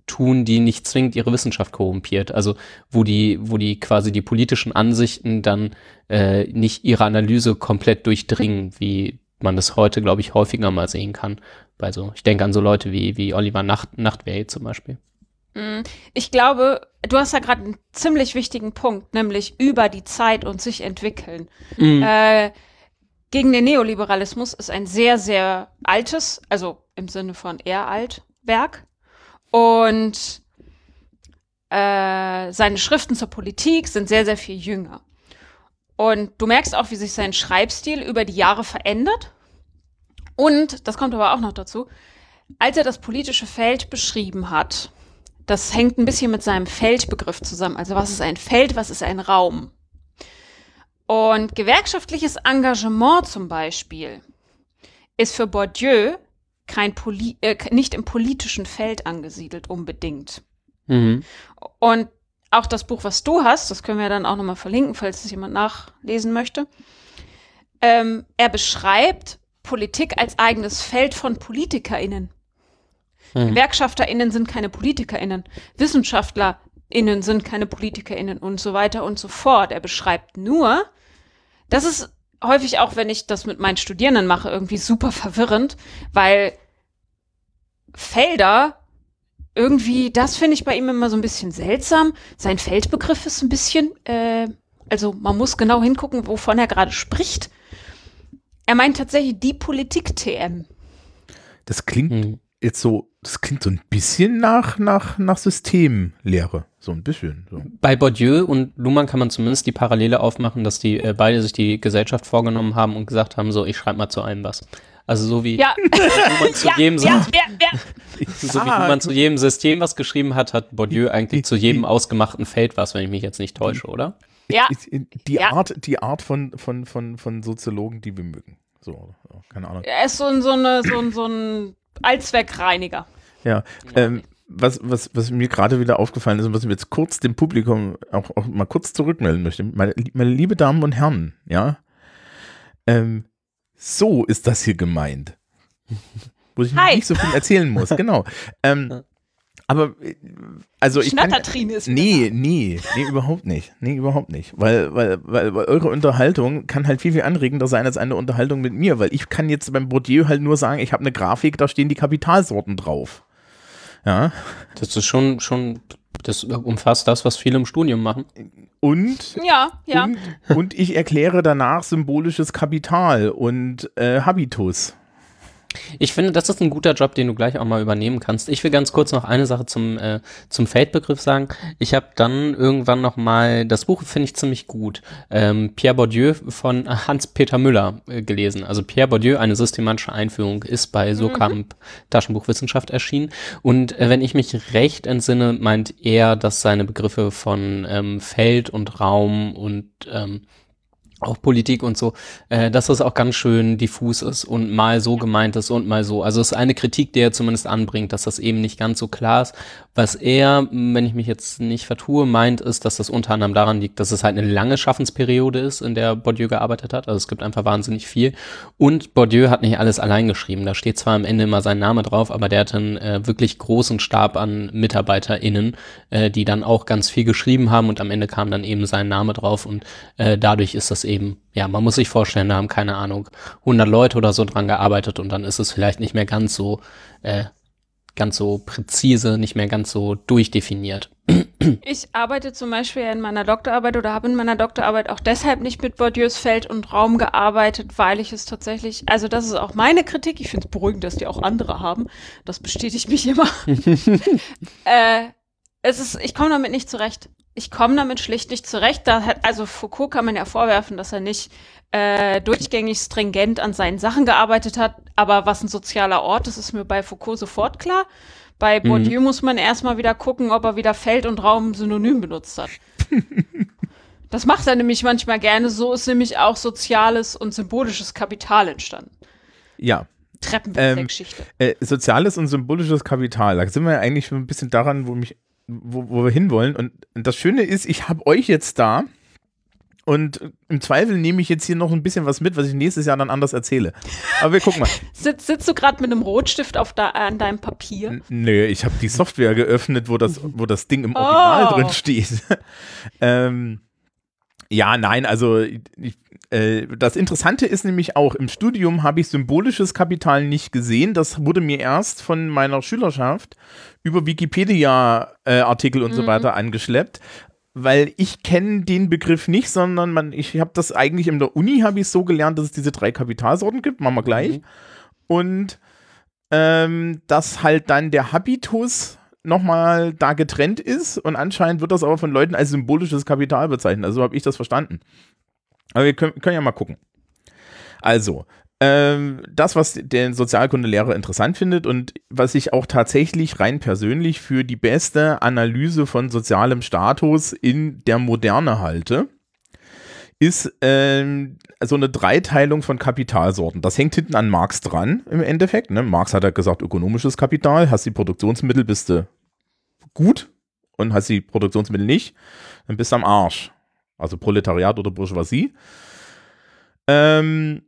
tun, die nicht zwingend ihre Wissenschaft korrumpiert. Also wo die, wo die quasi die politischen Ansichten dann äh, nicht ihre Analyse komplett durchdringen, wie man das heute, glaube ich, häufiger mal sehen kann. Bei so, ich denke an so Leute wie, wie Oliver Nacht, Nachtwey zum Beispiel. Mm, Ich glaube, du hast da gerade einen ziemlich wichtigen Punkt, nämlich über die Zeit und sich entwickeln. Äh, gegen den Neoliberalismus ist ein sehr, sehr altes, also im Sinne von eher alt, Werk. Und äh, seine Schriften zur Politik sind sehr, sehr viel jünger. Und du merkst auch, wie sich sein Schreibstil über die Jahre verändert. Und, das kommt aber auch noch dazu, als er das politische Feld beschrieben hat, das hängt ein bisschen mit seinem Feldbegriff zusammen. Also was ist ein Feld, was ist ein Raum? Und gewerkschaftliches Engagement zum Beispiel ist für Bourdieu kein Poli äh, nicht im politischen Feld angesiedelt unbedingt. Mhm. Und auch das Buch, was du hast, das können wir dann auch nochmal verlinken, falls es jemand nachlesen möchte. Ähm, er beschreibt Politik als eigenes Feld von PolitikerInnen. Mhm. GewerkschafterInnen sind keine PolitikerInnen. WissenschaftlerInnen sind keine PolitikerInnen und so weiter und so fort. Er beschreibt nur, das ist häufig auch, wenn ich das mit meinen Studierenden mache, irgendwie super verwirrend, weil Felder irgendwie, das finde ich bei ihm immer so ein bisschen seltsam. Sein Feldbegriff ist ein bisschen, äh, also man muss genau hingucken, wovon er gerade spricht. Er meint tatsächlich die Politik-TM. Das klingt Mhm. jetzt so, das klingt so ein bisschen nach, nach, nach Systemlehre. So ein bisschen. So. Bei Bourdieu und Luhmann kann man zumindest die Parallele aufmachen, dass die äh, beide sich die Gesellschaft vorgenommen haben und gesagt haben, so, ich schreibe mal zu allem was. Also so wie Ja, Luhmann zu ja, jedem ja, so wie Luhmann zu jedem System was geschrieben hat, hat Bourdieu eigentlich zu jedem ausgemachten Feld was, wenn ich mich jetzt nicht täusche, oder? Ja. Die. Art, die Art von, von, von, von Soziologen, die wir mögen. So, keine Ahnung. Er ist so so eine, so so ein Allzweckreiniger. Ja, ähm, was, was, was mir gerade wieder aufgefallen ist und was ich jetzt kurz dem Publikum auch, auch mal kurz zurückmelden möchte, meine, meine liebe Damen und Herren, ja, ähm, so ist das hier gemeint. Wo ich Hi. nicht so viel erzählen muss, genau. Ähm, aber, also ich kann, Schnattertrine ist Nee, nee, nee, überhaupt nicht. Nee, überhaupt nicht. Weil, weil, weil, weil eure Unterhaltung kann halt viel, viel anregender sein als eine Unterhaltung mit mir, weil ich kann jetzt beim Bourdieu halt nur sagen, ich habe eine Grafik, da stehen die Kapitalsorten drauf. Ja. Das ist schon, schon, das umfasst das, was viele im Studium machen. Und, Ja, ja. und, und ich erkläre danach symbolisches Kapital und äh, Habitus. Ich finde, das ist ein guter Job, den du gleich auch mal übernehmen kannst. Ich will ganz kurz noch eine Sache zum, äh, zum Feldbegriff sagen. Ich habe dann irgendwann noch mal, das Buch finde ich ziemlich gut, ähm, Pierre Bourdieu von Hans-Peter Müller äh, gelesen. Also Pierre Bourdieu, eine systematische Einführung, ist bei Sokamp Taschenbuchwissenschaft erschienen. Und äh, wenn ich mich recht entsinne, meint er, dass seine Begriffe von ähm, Feld und Raum und ähm, auch Politik und so, äh, dass das auch ganz schön diffus ist und mal so gemeint ist und mal so. Also es ist eine Kritik, die er zumindest anbringt, dass das eben nicht ganz so klar ist. Was er, wenn ich mich jetzt nicht vertue, meint, ist, dass das unter anderem daran liegt, dass es halt eine lange Schaffensperiode ist, in der Bourdieu gearbeitet hat. Also es gibt einfach wahnsinnig viel. Und Bourdieu hat nicht alles allein geschrieben. Da steht zwar am Ende immer sein Name drauf, aber der hat einen äh, wirklich großen Stab an MitarbeiterInnen, äh, die dann auch ganz viel geschrieben haben und am Ende kam dann eben sein Name drauf und äh, dadurch ist das eben, ja, man muss sich vorstellen, da haben keine Ahnung, 100 Leute oder so dran gearbeitet und dann ist es vielleicht nicht mehr ganz so, äh, ganz so präzise, nicht mehr ganz so durchdefiniert. Ich arbeite zum Beispiel in meiner Doktorarbeit oder habe in meiner Doktorarbeit auch deshalb nicht mit Bourdieus Feld und Raum gearbeitet, weil ich es tatsächlich, also das ist auch meine Kritik, ich finde es beruhigend, dass die auch andere haben, das bestätigt mich immer. äh, es ist, ich komme damit nicht zurecht. Ich komme damit schlicht nicht zurecht. Da hat, also Foucault kann man ja vorwerfen, dass er nicht äh, durchgängig stringent an seinen Sachen gearbeitet hat, aber was ein sozialer Ort ist, ist mir bei Foucault sofort klar. Bei Bourdieu muss man erstmal wieder gucken, ob er wieder Feld und Raum synonym benutzt hat. das macht er nämlich manchmal gerne. So ist nämlich auch soziales und symbolisches Kapital entstanden. Ja. Treppenwechselgeschichte. Äh, soziales und symbolisches Kapital. Da sind wir ja eigentlich schon ein bisschen daran, wo, mich, wo, wo wir hinwollen. Und das Schöne ist, ich habe euch jetzt da und im Zweifel nehme ich jetzt hier noch ein bisschen was mit, was ich nächstes Jahr dann anders erzähle. Aber wir gucken mal. Sitz, sitzt du gerade mit einem Rotstift auf da, an deinem Papier? N- Nö, ich habe die Software geöffnet, wo das, wo das Ding im Original Oh. drin steht. ähm, ja, nein, also ich, äh, das Interessante ist nämlich auch, im Studium habe ich symbolisches Kapital nicht gesehen. Das wurde mir erst von meiner Schülerschaft über Wikipedia-Artikel und so Mhm. weiter angeschleppt. Weil ich kenne den Begriff nicht, sondern man, ich habe das eigentlich in der Uni habe ich so gelernt, dass es diese drei Kapitalsorten gibt, machen wir gleich. Und ähm, dass halt dann der Habitus nochmal da getrennt ist und anscheinend wird das aber von Leuten als symbolisches Kapital bezeichnet. Also so habe ich das verstanden. Aber wir können, können ja mal gucken. Also, ähm, das, was der Sozialkundelehrer interessant findet und was ich auch tatsächlich rein persönlich für die beste Analyse von sozialem Status in der Moderne halte, ist ähm, so eine Dreiteilung von Kapitalsorten. Das hängt hinten an Marx dran im Endeffekt. Ne? Marx hat ja gesagt, ökonomisches Kapital, hast die Produktionsmittel, bist du gut und hast die Produktionsmittel nicht, dann bist du am Arsch. Also Proletariat oder Bourgeoisie. Ähm,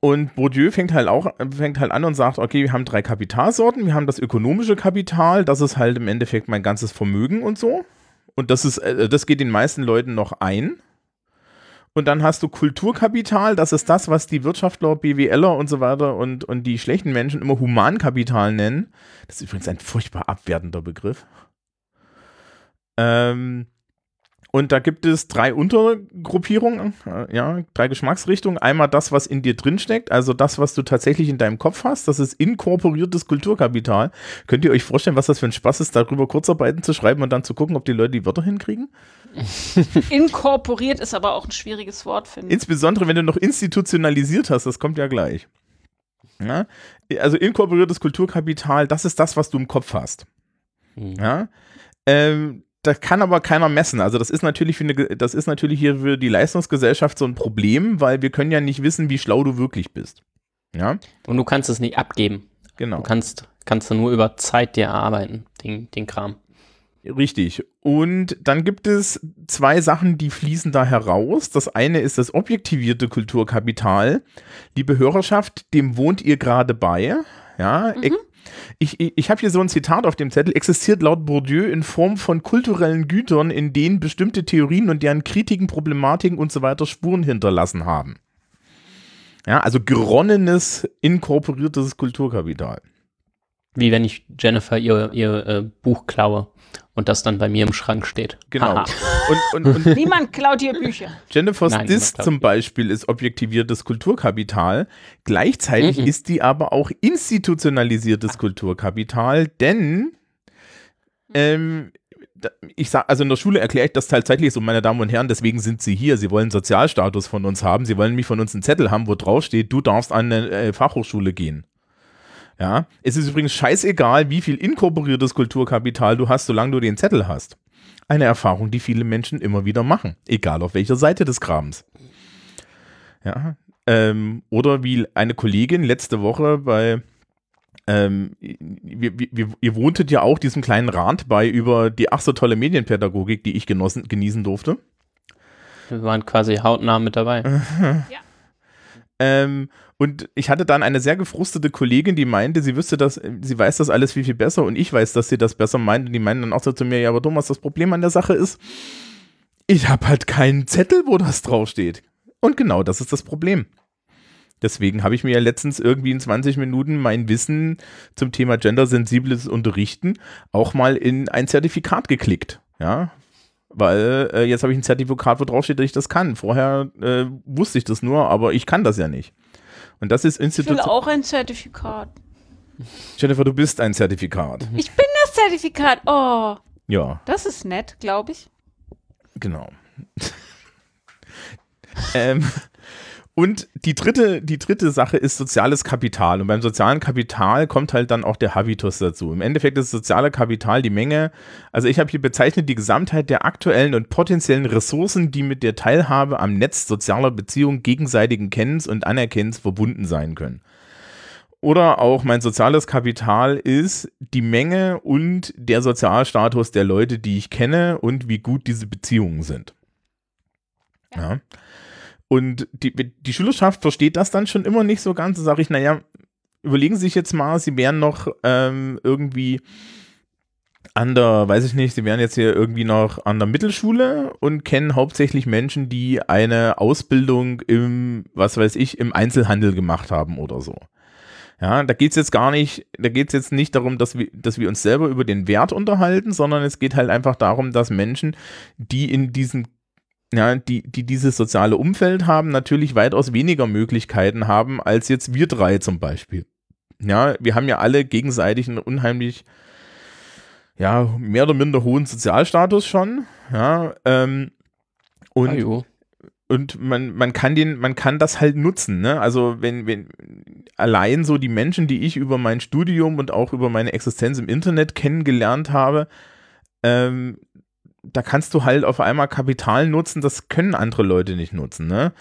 und Bourdieu fängt halt auch fängt halt an und sagt, okay, wir haben drei Kapitalsorten, wir haben das ökonomische Kapital, das ist halt im Endeffekt mein ganzes Vermögen und so. Und das ist, äh, das geht den meisten Leuten noch ein. Und dann hast du Kulturkapital, das ist das, was die Wirtschaftler, BWLer und so weiter und, und die schlechten Menschen immer Humankapital nennen. Das ist übrigens ein furchtbar abwertender Begriff. Ähm, und da gibt es drei Untergruppierungen, äh, ja, drei Geschmacksrichtungen. Einmal das, was in dir drinsteckt, also das, was du tatsächlich in deinem Kopf hast, das ist inkorporiertes Kulturkapital. Könnt ihr euch vorstellen, was das für ein Spaß ist, darüber Kurzarbeiten zu schreiben und dann zu gucken, ob die Leute die Wörter hinkriegen? Inkorporiert ist aber auch ein schwieriges Wort, finde ich. Insbesondere, wenn du noch institutionalisiert hast, das kommt ja gleich. Ja? Also inkorporiertes Kulturkapital, das ist das, was du im Kopf hast. Hm. Ja? Ähm, das kann aber keiner messen. Also das ist natürlich für eine, Ge- das ist natürlich hier für die Leistungsgesellschaft so ein Problem, weil wir können ja nicht wissen, wie schlau du wirklich bist. Ja, Und du kannst es nicht abgeben. genau. Du kannst, kannst du nur über Zeit dir erarbeiten, den, den Kram. Richtig. Und dann gibt es zwei Sachen, die fließen da heraus. Das eine ist das objektivierte Kulturkapital. Liebe Hörerschaft, dem wohnt ihr gerade bei. Ja, Mhm. Ich, ich, ich habe hier so ein Zitat auf dem Zettel. Existiert laut Bourdieu in Form von kulturellen Gütern, in denen bestimmte Theorien und deren Kritiken, Problematiken und so weiter Spuren hinterlassen haben. Ja, also geronnenes, inkorporiertes Kulturkapital. Wie wenn ich Jennifer ihr, ihr äh, Buch klaue und das dann bei mir im Schrank steht. Genau. Und, und, und Niemand klaut hier Bücher. Jennifer's Nein, Diss niemand zum. Beispiel ist objektiviertes Kulturkapital. Gleichzeitig Mhm. ist die aber auch institutionalisiertes Kulturkapital, denn ähm, da- ich sag, also in der Schule erkläre ich das tatsächlich so, meine Damen und Herren, deswegen sind sie hier. Sie wollen Sozialstatus von uns haben. Sie wollen nämlich von uns einen Zettel haben, wo drauf steht, du darfst an eine äh, Fachhochschule gehen. Ja, es ist übrigens scheißegal, wie viel inkorporiertes Kulturkapital du hast, solange du den Zettel hast. Eine Erfahrung, die viele Menschen immer wieder machen, egal auf welcher Seite des Grabens. Ja, ähm, oder wie eine Kollegin letzte Woche bei, ähm, wir, wir, ihr wohntet ja auch diesem kleinen Rand bei über die ach so tolle Medienpädagogik, die ich genossen, genießen durfte. Wir waren quasi hautnah mit dabei. Ähm, und ich hatte dann eine sehr gefrustete Kollegin, die meinte, sie wüsste das, sie weiß das alles viel, viel besser und ich weiß, dass sie das besser meint. Und die meinen dann auch so zu mir, ja, aber Thomas, das Problem an der Sache ist, ich habe halt keinen Zettel, wo das draufsteht. Und genau das ist das Problem. Deswegen habe ich mir ja letztens irgendwie in 20 Minuten mein Wissen zum Thema gendersensibles Unterrichten auch mal in ein Zertifikat geklickt. Ja, weil äh, jetzt habe ich ein Zertifikat, wo drauf steht, dass ich das kann. Vorher äh, wusste ich das nur, aber ich kann das ja nicht. Und das ist Ich will auch ein Zertifikat. Jennifer, du bist ein Zertifikat. Ich bin das Zertifikat. Oh, Ja, das ist nett, glaube ich. genau. ähm, und die dritte, die dritte Sache ist soziales Kapital. Und beim sozialen Kapital kommt halt dann auch der Habitus dazu. Im Endeffekt ist soziale Kapital die Menge, also ich habe hier bezeichnet die Gesamtheit der aktuellen und potenziellen Ressourcen, die mit der Teilhabe am Netz sozialer Beziehungen, gegenseitigen Kennens und Anerkennens verbunden sein können. Oder auch mein soziales Kapital ist die Menge und der Sozialstatus der Leute, die ich kenne und wie gut diese Beziehungen sind. Ja. Und die, die Schülerschaft versteht das dann schon immer nicht so ganz. Da sage ich, naja, überlegen Sie sich jetzt mal, Sie wären noch ähm, irgendwie an der, weiß ich nicht, Sie wären jetzt hier irgendwie noch an der Mittelschule und kennen hauptsächlich Menschen, die eine Ausbildung im, was weiß ich, im Einzelhandel gemacht haben oder so. Ja, da geht es jetzt gar nicht, da geht es jetzt nicht darum, dass wir, dass wir uns selber über den Wert unterhalten, sondern es geht halt einfach darum, dass Menschen, die in diesen ja, die, die dieses soziale Umfeld haben, natürlich weitaus weniger Möglichkeiten haben, als jetzt wir drei zum Beispiel. Ja, wir haben ja alle gegenseitig einen unheimlich, ja, mehr oder minder hohen Sozialstatus schon. Ja, ähm, und, Ah, jo. und man, man kann den, man kann das halt nutzen, ne? Also wenn, wenn allein so die Menschen, die ich über mein Studium und auch über meine Existenz im Internet kennengelernt habe, ähm, da kannst du halt auf einmal Kapital nutzen, das können andere Leute nicht nutzen, ne?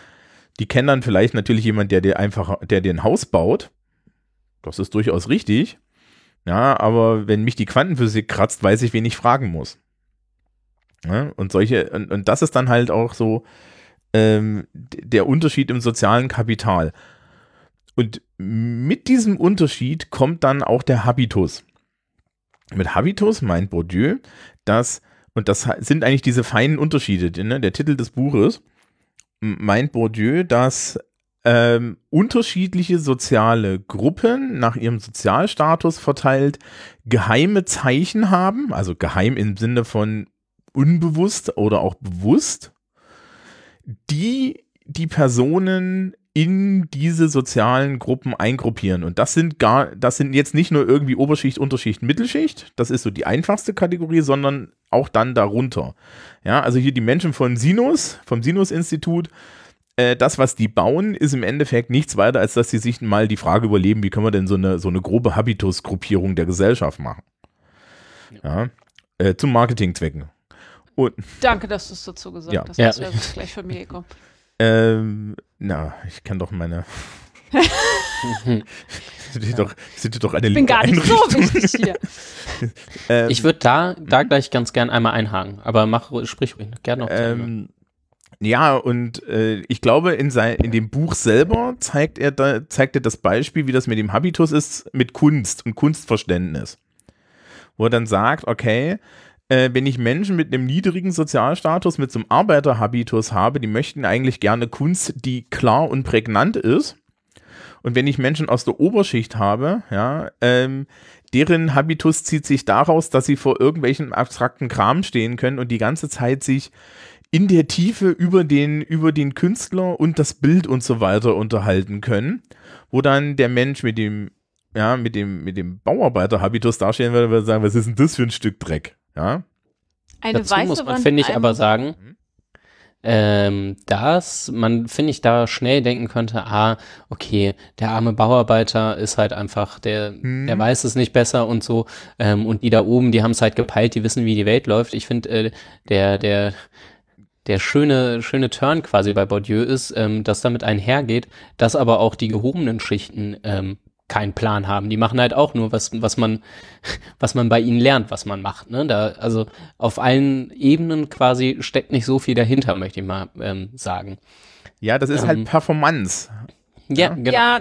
Die kennen dann vielleicht natürlich jemand, der dir einfach, der dir ein Haus baut. Das ist durchaus richtig. Ja, aber wenn mich die Quantenphysik kratzt, weiß ich, wen ich fragen muss. Ja, und solche, und, und das ist dann halt auch so ähm, der Unterschied im sozialen Kapital. Und mit diesem Unterschied kommt dann auch der Habitus. Mit Habitus meint Bourdieu, dass, und das sind eigentlich diese feinen Unterschiede, ne, der Titel des Buches, meint Bourdieu, dass ähm, unterschiedliche soziale Gruppen nach ihrem Sozialstatus verteilt geheime Zeichen haben, also geheim im Sinne von unbewusst oder auch bewusst, die die Personen in diese sozialen Gruppen eingruppieren. Und das sind gar, das sind jetzt nicht nur irgendwie Oberschicht, Unterschicht, Mittelschicht, das ist so die einfachste Kategorie, sondern auch dann darunter. Ja, also hier die Menschen von Sinus, vom Sinus-Institut, äh, das, was die bauen, ist im Endeffekt nichts weiter, als dass sie sich mal die Frage überleben, wie können wir denn so eine, so eine grobe Habitusgruppierung der Gesellschaft machen. Ja, äh, zum Marketingzwecken. Und Danke, dass du es dazu gesagt Ja. hast. Ja. Das wäre sonst gleich von mir gekommen. Ähm, na, ich kann doch meine. sind dir doch, sind doch eine Ich bin gar nicht so wichtig hier. Ähm, Ich würde da, da gleich ganz gern einmal einhaken, aber mach, sprich ruhig gerne noch. ähm, ja, und äh, ich glaube, in, sein, in dem Buch selber zeigt er, da, zeigt er das Beispiel, wie das mit dem Habitus ist, mit Kunst und Kunstverständnis. Wo er dann sagt, okay, äh, wenn ich Menschen mit einem niedrigen Sozialstatus, mit so einem Arbeiterhabitus habe, die möchten eigentlich gerne Kunst, die klar und prägnant ist. Und wenn ich Menschen aus der Oberschicht habe, ja, ähm, deren Habitus zieht sich daraus, dass sie vor irgendwelchen abstrakten Kram stehen können und die ganze Zeit sich in der Tiefe über den, über den Künstler und das Bild und so weiter unterhalten können, wo dann der Mensch mit dem, ja, mit dem, mit dem Bauarbeiter-Habitus dastehen würde, würde sagen, was ist denn das für ein Stück Dreck? Ja. Eine Dazu weiße muss man, finde ich, aber sagen, ähm, dass man, finde ich, da schnell denken könnte, ah, okay, der arme Bauarbeiter ist halt einfach, der, Mhm. der weiß es nicht besser und so. Ähm, und die da oben, die haben es halt gepeilt, die wissen, wie die Welt läuft. Ich finde, äh, der, der, der schöne, schöne Turn quasi bei Bourdieu ist, ähm, dass damit einhergeht, dass aber auch die gehobenen Schichten ähm, keinen Plan haben. Die machen halt auch nur, was, was man, was man bei ihnen lernt, was man macht. Ne? Da, also auf allen Ebenen quasi steckt nicht so viel dahinter, möchte ich mal ähm, sagen. Ja, das ist Ähm, halt Performance. Ja, genau. Ja,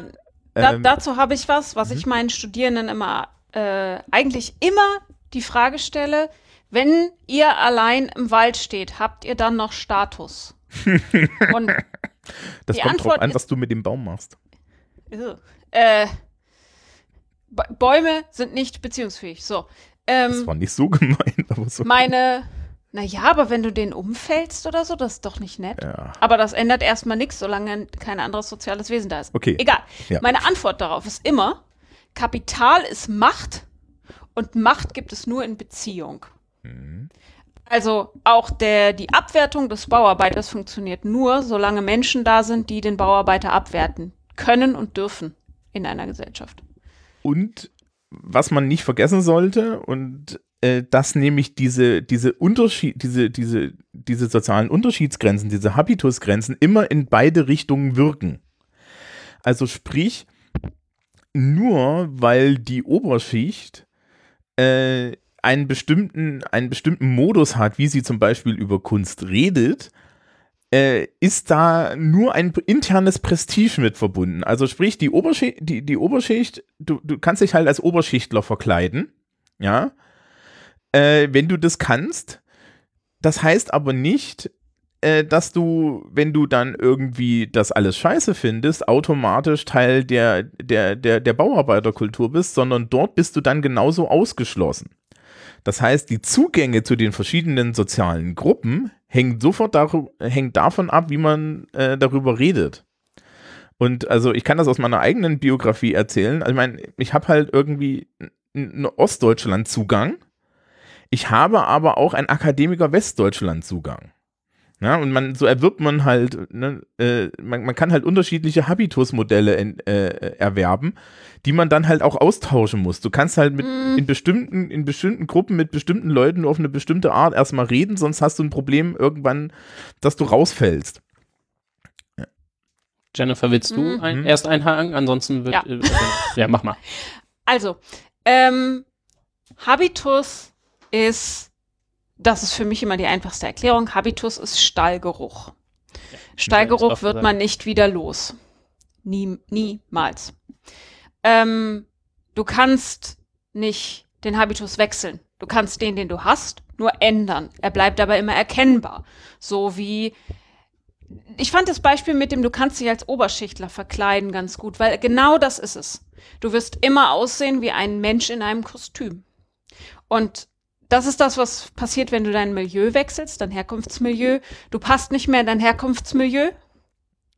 da, Ähm, dazu habe ich was, was ich meinen Studierenden immer, äh, eigentlich immer die Frage stelle, wenn ihr allein im Wald steht, habt ihr dann noch Status? Und Das die kommt drauf Antwort an, ist- was du mit dem Baum machst. äh, Bäume sind nicht beziehungsfähig. So. Das Ähm, war nicht so gemeint, aber so. meine, naja, aber wenn du den umfällst oder so, das ist doch nicht nett. Ja. Aber das ändert erstmal nichts, solange kein anderes soziales Wesen da ist. Okay. Egal. Ja. Meine Antwort darauf ist immer, Kapital ist Macht und Macht gibt es nur in Beziehung. Mhm. Also auch der, die Abwertung des Bauarbeiters funktioniert nur, solange Menschen da sind, die den Bauarbeiter abwerten können und dürfen in einer Gesellschaft. Und was man nicht vergessen sollte, und äh, dass nämlich diese, diese Unterschied, diese, diese, diese sozialen Unterschiedsgrenzen, diese Habitusgrenzen immer in beide Richtungen wirken. Also sprich, nur weil die Oberschicht äh, einen bestimmten, einen bestimmten Modus hat, wie sie zum Beispiel über Kunst redet, äh, ist da nur ein internes Prestige mit verbunden. Also sprich, die Oberschicht, die, die Oberschicht, du, du kannst dich halt als Oberschichtler verkleiden, ja, äh, wenn du das kannst. Das heißt aber nicht, äh, dass du, wenn du dann irgendwie das alles scheiße findest, automatisch Teil der, der, der, der Bauarbeiterkultur bist, sondern dort bist du dann genauso ausgeschlossen. Das heißt, die Zugänge zu den verschiedenen sozialen Gruppen hängen sofort daru- hängt davon ab, wie man äh, darüber redet. Und also ich kann das aus meiner eigenen Biografie erzählen. Also ich meine, ich habe halt irgendwie einen Ostdeutschland-Zugang. Ich habe aber auch einen Akademiker Westdeutschland-Zugang. Ja, und man, so erwirbt man halt, ne, äh, man, man kann halt unterschiedliche Habitusmodelle in, äh, erwerben, die man dann halt auch austauschen muss. Du kannst halt mit in bestimmten, in bestimmten Gruppen mit bestimmten Leuten nur auf eine bestimmte Art erstmal reden, sonst hast du ein Problem irgendwann, dass du rausfällst. Jennifer, willst du Mhm. ein, erst einhaken? Ansonsten wird. Ja. Äh, ja, mach mal. Also, ähm, Habitus ist, das ist für mich immer die einfachste Erklärung, Habitus ist Stallgeruch. Stallgeruch oft wird man nicht wieder los. Nie, niemals. Ähm, du kannst nicht den Habitus wechseln. Du kannst den, den du hast, nur ändern. Er bleibt aber immer erkennbar. So wie ich fand das Beispiel mit dem, du kannst dich als Oberschichtler verkleiden ganz gut, weil genau das ist es. Du wirst immer aussehen wie ein Mensch in einem Kostüm. Und das ist das, was passiert, wenn du dein Milieu wechselst, dein Herkunftsmilieu. Du passt nicht mehr in dein Herkunftsmilieu.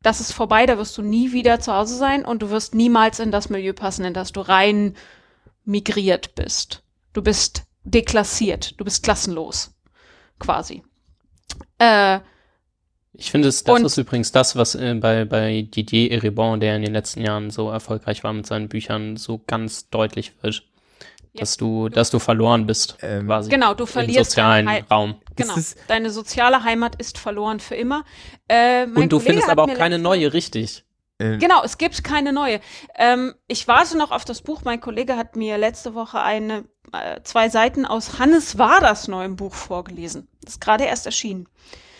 Das ist vorbei, da wirst du nie wieder zu Hause sein und du wirst niemals in das Milieu passen, in das du rein migriert bist. Du bist deklassiert, du bist klassenlos, quasi. Äh, Ich finde, es, das ist übrigens das, was äh, bei, bei Didier Eribon, der in den letzten Jahren so erfolgreich war mit seinen Büchern, so ganz deutlich wird. Dass du, dass du verloren bist, Ähm, quasi. genau, du Im verlierst sozialen Raum. Genau. Deine soziale Heimat ist verloren für immer. Äh, mein Und du Kollege findest aber auch keine neue, richtig. Äh, Genau, es gibt keine neue. Ähm, ich warte noch auf das Buch. Mein Kollege hat mir letzte Woche eine, äh, zwei Seiten aus Hannes Waders neuem Buch vorgelesen. Das ist gerade erst erschienen.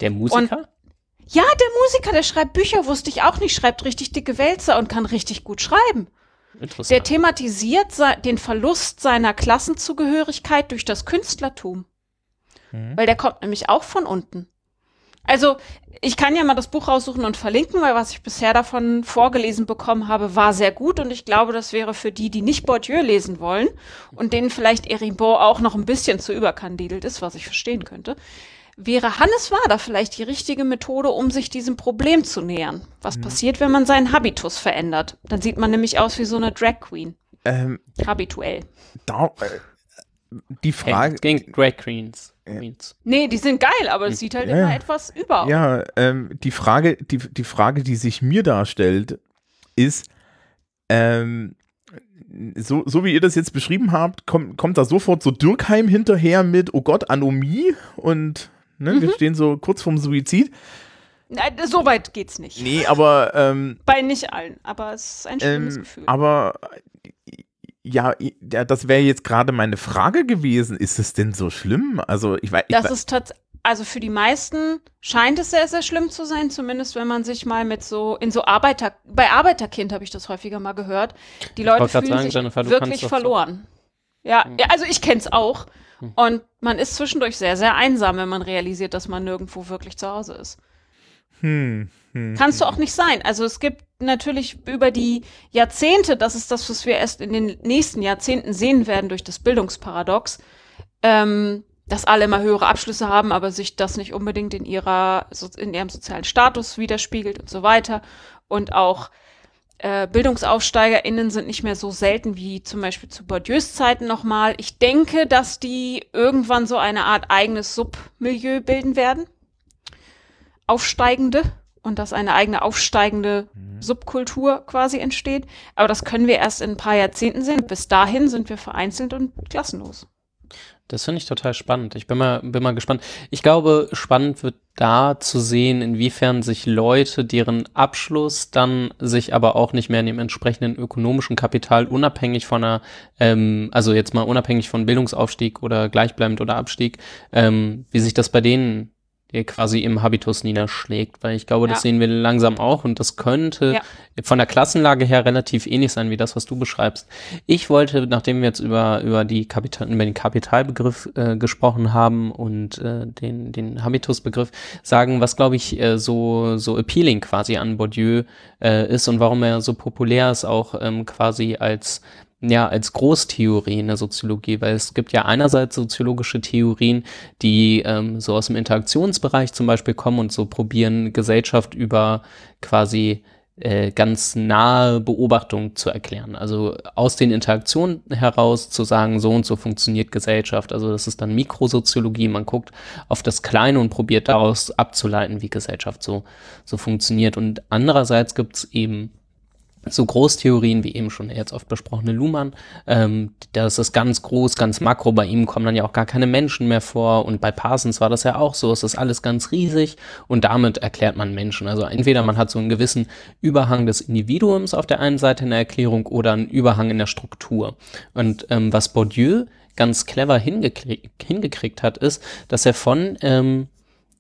Der Musiker? Ja, der Musiker, der schreibt Bücher, wusste ich auch nicht, schreibt richtig dicke Wälzer und kann richtig gut schreiben. Der Interessant. thematisiert se- den Verlust seiner Klassenzugehörigkeit durch das Künstlertum. Mhm. Weil der kommt nämlich auch von unten. Also, Ich kann ja mal das Buch raussuchen und verlinken, weil was ich bisher davon vorgelesen bekommen habe, war sehr gut und ich glaube, das wäre für die, die nicht Bourdieu lesen wollen und denen vielleicht Eribon auch noch ein bisschen zu überkandidelt ist, was ich verstehen könnte, wäre Hannes Wader vielleicht die richtige Methode, um sich diesem Problem zu nähern. Was passiert, wenn man seinen Habitus verändert? Dann sieht man nämlich aus wie so eine Drag Queen. Ähm, Habituell. da, äh, die Hey, Frage, gegen Drag Queens. Nee, die sind geil, aber es sieht halt Ja, immer ja. etwas über. aus. ja, ähm, die Frage, die, die Frage, die sich mir darstellt, ist, ähm, so, so wie ihr das jetzt beschrieben habt, kommt, kommt da sofort so Dürkheim hinterher mit, oh Gott, Anomie und ne, Mhm. wir stehen so kurz vorm Suizid. Nein, so weit geht's nicht. Nee, aber ähm, Bei nicht allen, aber es ist ein schlimmes Ähm, Gefühl. aber äh, ja, das wäre jetzt gerade meine Frage gewesen. Ist es denn so schlimm? Also ich weiß, Das ist tatsächlich, also für die meisten scheint es sehr, sehr schlimm zu sein, zumindest wenn man sich mal mit so, in so Arbeiter, bei Arbeiterkind habe ich das häufiger mal gehört. Die Leute fühlen sagen, sich Jennifer, wirklich doch so- verloren. Ja, ja, also ich kenn's auch. Hm. Und man ist zwischendurch sehr, sehr einsam, wenn man realisiert, dass man nirgendwo wirklich zu Hause ist. hm, hm, Kannst du auch nicht sein. Also es gibt natürlich über die Jahrzehnte, das ist das, was wir erst in den nächsten Jahrzehnten sehen werden durch das Bildungsparadox, ähm, dass alle immer höhere Abschlüsse haben, aber sich das nicht unbedingt in ihrer in ihrem sozialen Status widerspiegelt und so weiter. Und auch äh, BildungsaufsteigerInnen sind nicht mehr so selten wie zum Beispiel zu Bourdieus Zeiten nochmal. Ich denke, dass die irgendwann so eine Art eigenes Submilieu bilden werden. Aufsteigende und dass eine eigene aufsteigende Subkultur quasi entsteht. Aber das können wir erst in ein paar Jahrzehnten sehen. Bis dahin sind wir vereinzelt und klassenlos. Das finde ich total spannend. Ich bin mal, bin mal gespannt. Ich glaube, spannend wird da zu sehen, inwiefern sich Leute, deren Abschluss dann sich aber auch nicht mehr in dem entsprechenden ökonomischen Kapital unabhängig von einer, ähm, also jetzt mal unabhängig von Bildungsaufstieg oder gleichbleibend oder Abstieg, ähm, wie sich das bei denen äh, quasi im Habitus niederschlägt, weil ich glaube, das Ja. sehen wir langsam auch und das könnte Ja. von der Klassenlage her relativ ähnlich sein wie das, was du beschreibst. Ich wollte, nachdem wir jetzt über, über, die Kapital, über den Kapitalbegriff äh, gesprochen haben und äh, den, den Habitusbegriff, sagen, was, glaube ich, äh, so, so appealing quasi an Bourdieu äh, ist und warum er so populär ist, auch ähm, quasi als ja, als Großtheorie in der Soziologie, weil es gibt ja einerseits soziologische Theorien, die ähm, so aus dem Interaktionsbereich zum Beispiel kommen und so probieren, Gesellschaft über quasi äh, ganz nahe Beobachtung zu erklären. Also aus den Interaktionen heraus zu sagen, so und so funktioniert Gesellschaft. Also das ist dann Mikrosoziologie. Man guckt auf das Kleine und probiert daraus abzuleiten, wie Gesellschaft so, so funktioniert. Und andererseits gibt es eben so Großtheorien, wie eben schon jetzt oft besprochene Luhmann, ähm, das ist ganz groß, ganz makro, bei ihm kommen dann ja auch gar keine Menschen mehr vor und bei Parsons war das ja auch so, es ist alles ganz riesig und damit erklärt man Menschen. Also entweder man hat so einen gewissen Überhang des Individuums auf der einen Seite in der Erklärung oder einen Überhang in der Struktur. Und ähm, was Bourdieu ganz clever hingekriegt, hingekriegt hat, ist, dass er von ähm,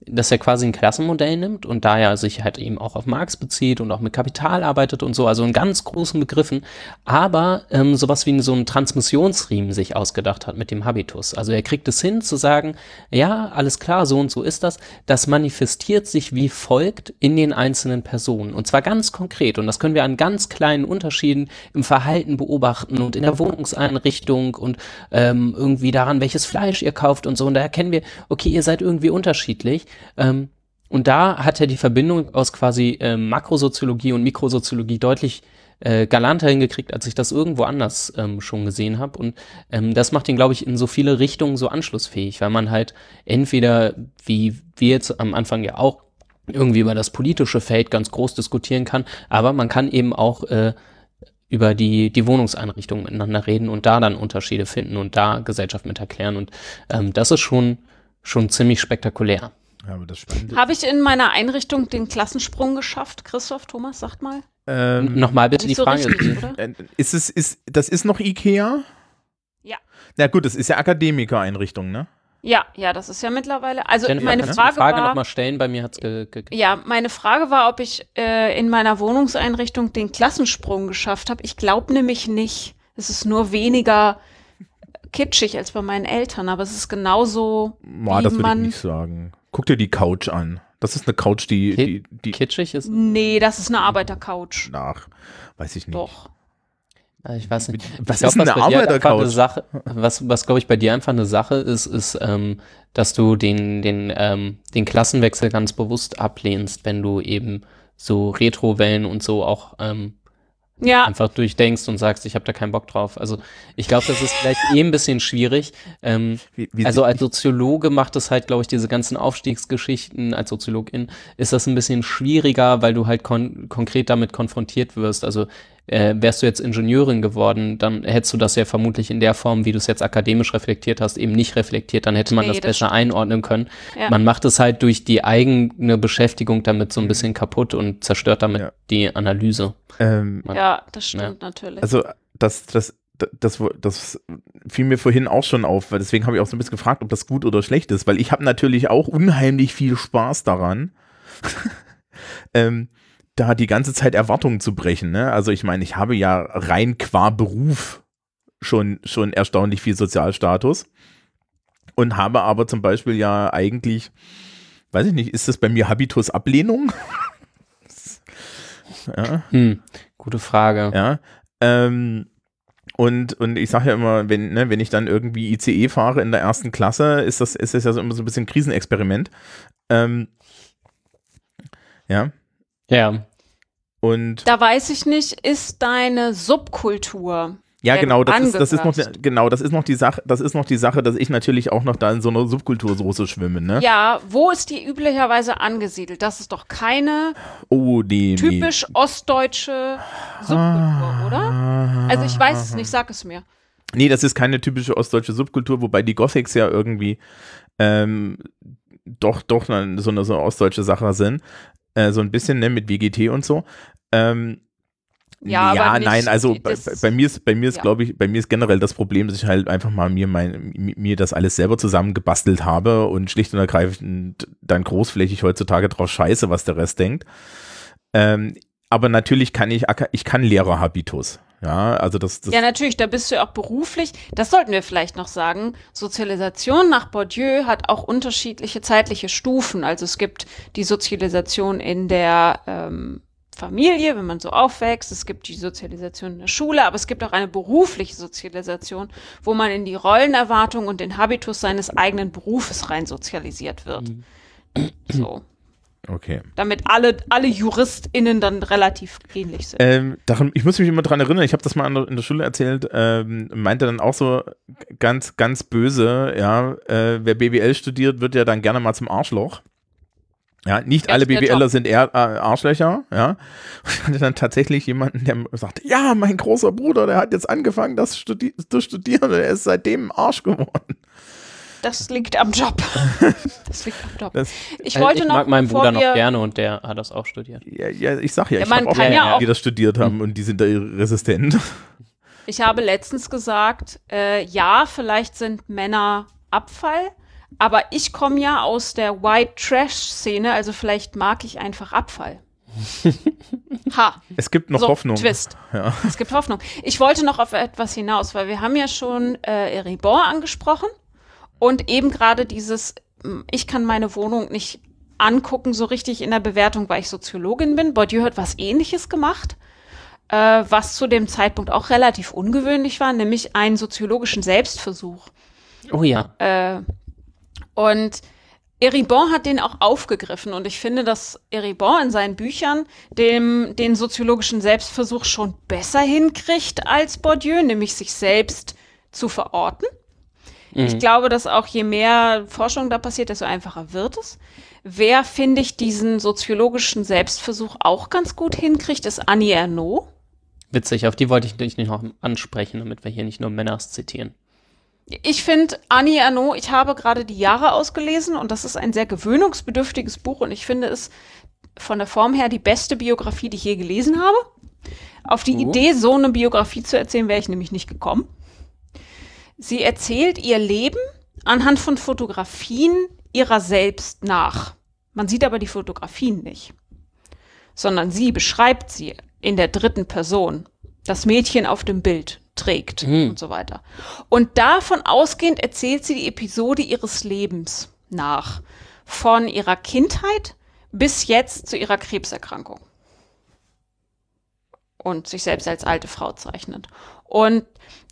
dass er quasi ein Klassenmodell nimmt und da er sich halt eben auch auf Marx bezieht und auch mit Kapital arbeitet und so, also in ganz großen Begriffen, aber ähm, sowas wie so einen Transmissionsriemen sich ausgedacht hat mit dem Habitus. Also er kriegt es hin zu sagen, ja, alles klar, so und so ist das. Das manifestiert sich wie folgt in den einzelnen Personen und zwar ganz konkret und das können wir an ganz kleinen Unterschieden im Verhalten beobachten und in der Wohnungseinrichtung und ähm, irgendwie daran, welches Fleisch ihr kauft und so und da erkennen wir, okay, ihr seid irgendwie unterschiedlich. Ähm, und da hat er die Verbindung aus quasi ähm, Makrosoziologie und Mikrosoziologie deutlich äh, galanter hingekriegt, als ich das irgendwo anders ähm, schon gesehen habe. Und ähm, das macht ihn, glaube ich, in so viele Richtungen so anschlussfähig, weil man halt entweder, wie wir jetzt am Anfang ja auch, irgendwie über das politische Feld ganz groß diskutieren kann, aber man kann eben auch äh, über die, die Wohnungseinrichtungen miteinander reden und da dann Unterschiede finden und da Gesellschaft mit erklären. Und ähm, das ist schon, schon ziemlich spektakulär. Ja, aber das Spannende. Habe ich in meiner Einrichtung den Klassensprung geschafft? Christoph, Thomas, sagt mal. Ähm, Nochmal bitte die so Frage. richtig, äh, ist es, ist, das ist noch Ikea? Ja. Na gut, das ist ja Akademikereinrichtung, ne? Ja, ja, das ist ja mittlerweile. Also Jennifer, meine kannst Frage, du die Frage war, nochmal stellen? Bei mir hat es ge ge ja, meine Frage war, ob ich äh, in meiner Wohnungseinrichtung den Klassensprung geschafft habe. Ich glaube nämlich nicht. Es ist nur weniger kitschig als bei meinen Eltern, aber es ist genauso, Boah, wie das würde ich man. nicht sagen. Guck dir die Couch an. Das ist eine Couch, die, Ki- die, die Kitschig ist. Nee, das ist eine Arbeitercouch. nach, weiß ich nicht. Doch. Ich weiß nicht. Was ich ist eine bei dir einfach Arbeitercouch? Eine Sache, was, was glaube ich bei dir einfach eine Sache ist, ist, ähm, dass du den, den, ähm, den Klassenwechsel ganz bewusst ablehnst, wenn du eben so Retrowellen und so auch ähm, Ja, einfach durchdenkst und sagst, ich habe da keinen Bock drauf. Also ich glaube, das ist vielleicht eh ein bisschen schwierig. Ähm, Wie, wie also als Soziologe macht es halt, glaube ich, diese ganzen Aufstiegsgeschichten, als Soziologin ist das ein bisschen schwieriger, weil du halt kon konkret damit konfrontiert wirst. Also äh, wärst du jetzt Ingenieurin geworden, dann hättest du das ja vermutlich in der Form, wie du es jetzt akademisch reflektiert hast, eben nicht reflektiert. Dann hätte man Nee, das das besser stimmt. einordnen können. Ja. Man macht es halt durch die eigene Beschäftigung damit so ein bisschen kaputt und zerstört damit Ja. die Analyse. ähm, ja, das stimmt natürlich. Also das, das, das, das fiel mir vorhin auch schon auf, weil deswegen habe ich auch so ein bisschen gefragt, ob das gut oder schlecht ist, weil ich habe natürlich auch unheimlich viel Spaß daran, ähm, da die ganze Zeit Erwartungen zu brechen. Ne? Also ich meine, ich habe ja rein qua Beruf schon, schon erstaunlich viel Sozialstatus und habe aber zum Beispiel ja eigentlich, weiß ich nicht, ist das bei mir Habitus Ablehnung? ja. Hm, gute Frage. Ja. Ähm, und, und ich sage ja immer, wenn, ne, wenn ich dann irgendwie ICE fahre in der ersten Klasse, ist das, ist das ja so immer so ein bisschen ein Krisenexperiment. Ähm, ja. Ja. Und da weiß ich nicht, ist deine Subkultur. ja, genau, das ist, das ist noch genau, das ist noch die Sache, das ist noch die Sache, dass ich natürlich auch noch da in so einer Subkultursoße schwimme, ne? Ja, wo ist die üblicherweise angesiedelt? Das ist doch keine Oh, nee, nee. typisch ostdeutsche Subkultur, oder? Also ich weiß es nicht, sag es mir. Nee, das ist keine typische ostdeutsche Subkultur, wobei die Gothics ja irgendwie ähm, doch, doch eine, so, eine, so eine ostdeutsche Sache sind. Äh, so ein bisschen, ne, mit WGT und so. Ähm, Ja, ja nicht- nein, also bei, bei mir ist, bei mir ist, ja. glaube ich, bei mir ist generell das Problem, dass ich halt einfach mal mir mein, mir das alles selber zusammengebastelt habe und schlicht und ergreifend dann großflächig heutzutage drauf scheiße, was der Rest denkt. Ähm, aber natürlich kann ich, ich kann Lehrerhabitus. Ja, also das, das Ja, natürlich, da bist du ja auch beruflich. Das sollten wir vielleicht noch sagen. Sozialisation nach Bourdieu hat auch unterschiedliche zeitliche Stufen. Also es gibt die Sozialisation in der ähm, Familie, wenn man so aufwächst. Es gibt die Sozialisation in der Schule, aber es gibt auch eine berufliche Sozialisation, wo man in die Rollenerwartung und den Habitus seines eigenen Berufes rein sozialisiert wird. So. Okay. Damit alle, alle JuristInnen dann relativ ähnlich sind. Ähm, daran, ich muss mich immer dran erinnern, ich habe das mal in der Schule erzählt, ähm, meinte dann auch so ganz, ganz böse, ja, äh, wer BWL studiert, wird ja dann gerne mal zum Arschloch. Ja, nicht Ja, alle BWLer sind eher äh, Arschlöcher, ja. Und ich hatte dann tatsächlich jemanden, der sagte, ja, mein großer Bruder, der hat jetzt angefangen, das studi zu studieren und er ist seitdem ein Arsch geworden. Das liegt am Job. Das liegt am Job. Das, Ich Äh, wollte ich noch, mag meinen Bruder noch gerne und der hat das auch studiert. ja, ja, ich sag ja, Ja, ich habe auch ja auch- die das studiert haben und die sind da resistent. Ich habe letztens gesagt, äh, ja, vielleicht sind Männer Abfall, aber ich komme ja aus der White Trash Szene, also vielleicht mag ich einfach Abfall. Ha. Es gibt noch so, Hoffnung. Twist. Ja. Es gibt Hoffnung. Ich wollte noch auf etwas hinaus, weil wir haben ja schon äh, Eribor angesprochen und eben gerade dieses, ich kann meine Wohnung nicht angucken so richtig in der Bewertung, weil ich Soziologin bin. Bourdieu hat was ähnliches gemacht, äh, was zu dem Zeitpunkt auch relativ ungewöhnlich war, nämlich einen soziologischen Selbstversuch. Oh ja. Äh, und Eribon hat den auch aufgegriffen und ich finde, dass Eribon in seinen Büchern dem, den soziologischen Selbstversuch schon besser hinkriegt als Bourdieu, nämlich sich selbst zu verorten. Ich glaube, dass auch je mehr Forschung da passiert, desto einfacher wird es. Wer, finde ich, diesen soziologischen Selbstversuch auch ganz gut hinkriegt, ist Annie Ernaux. Witzig, auf die wollte ich dich noch ansprechen, damit wir hier nicht nur Männers zitieren. Ich finde Annie Ernaux, ich habe gerade die Jahre ausgelesen und das ist ein sehr gewöhnungsbedürftiges Buch und ich finde es von der Form her die beste Biografie, die ich je gelesen habe. Auf die Oh. Idee, so eine Biografie zu erzählen, wäre ich nämlich nicht gekommen. Sie erzählt ihr Leben anhand von Fotografien ihrer selbst nach. Man sieht aber die Fotografien nicht, sondern sie beschreibt sie in der dritten Person. Das Mädchen auf dem Bild trägt Mhm. und so weiter. Und davon ausgehend erzählt sie die Episode ihres Lebens nach. Von ihrer Kindheit bis jetzt zu ihrer Krebserkrankung. Und sich selbst als alte Frau zeichnet. Und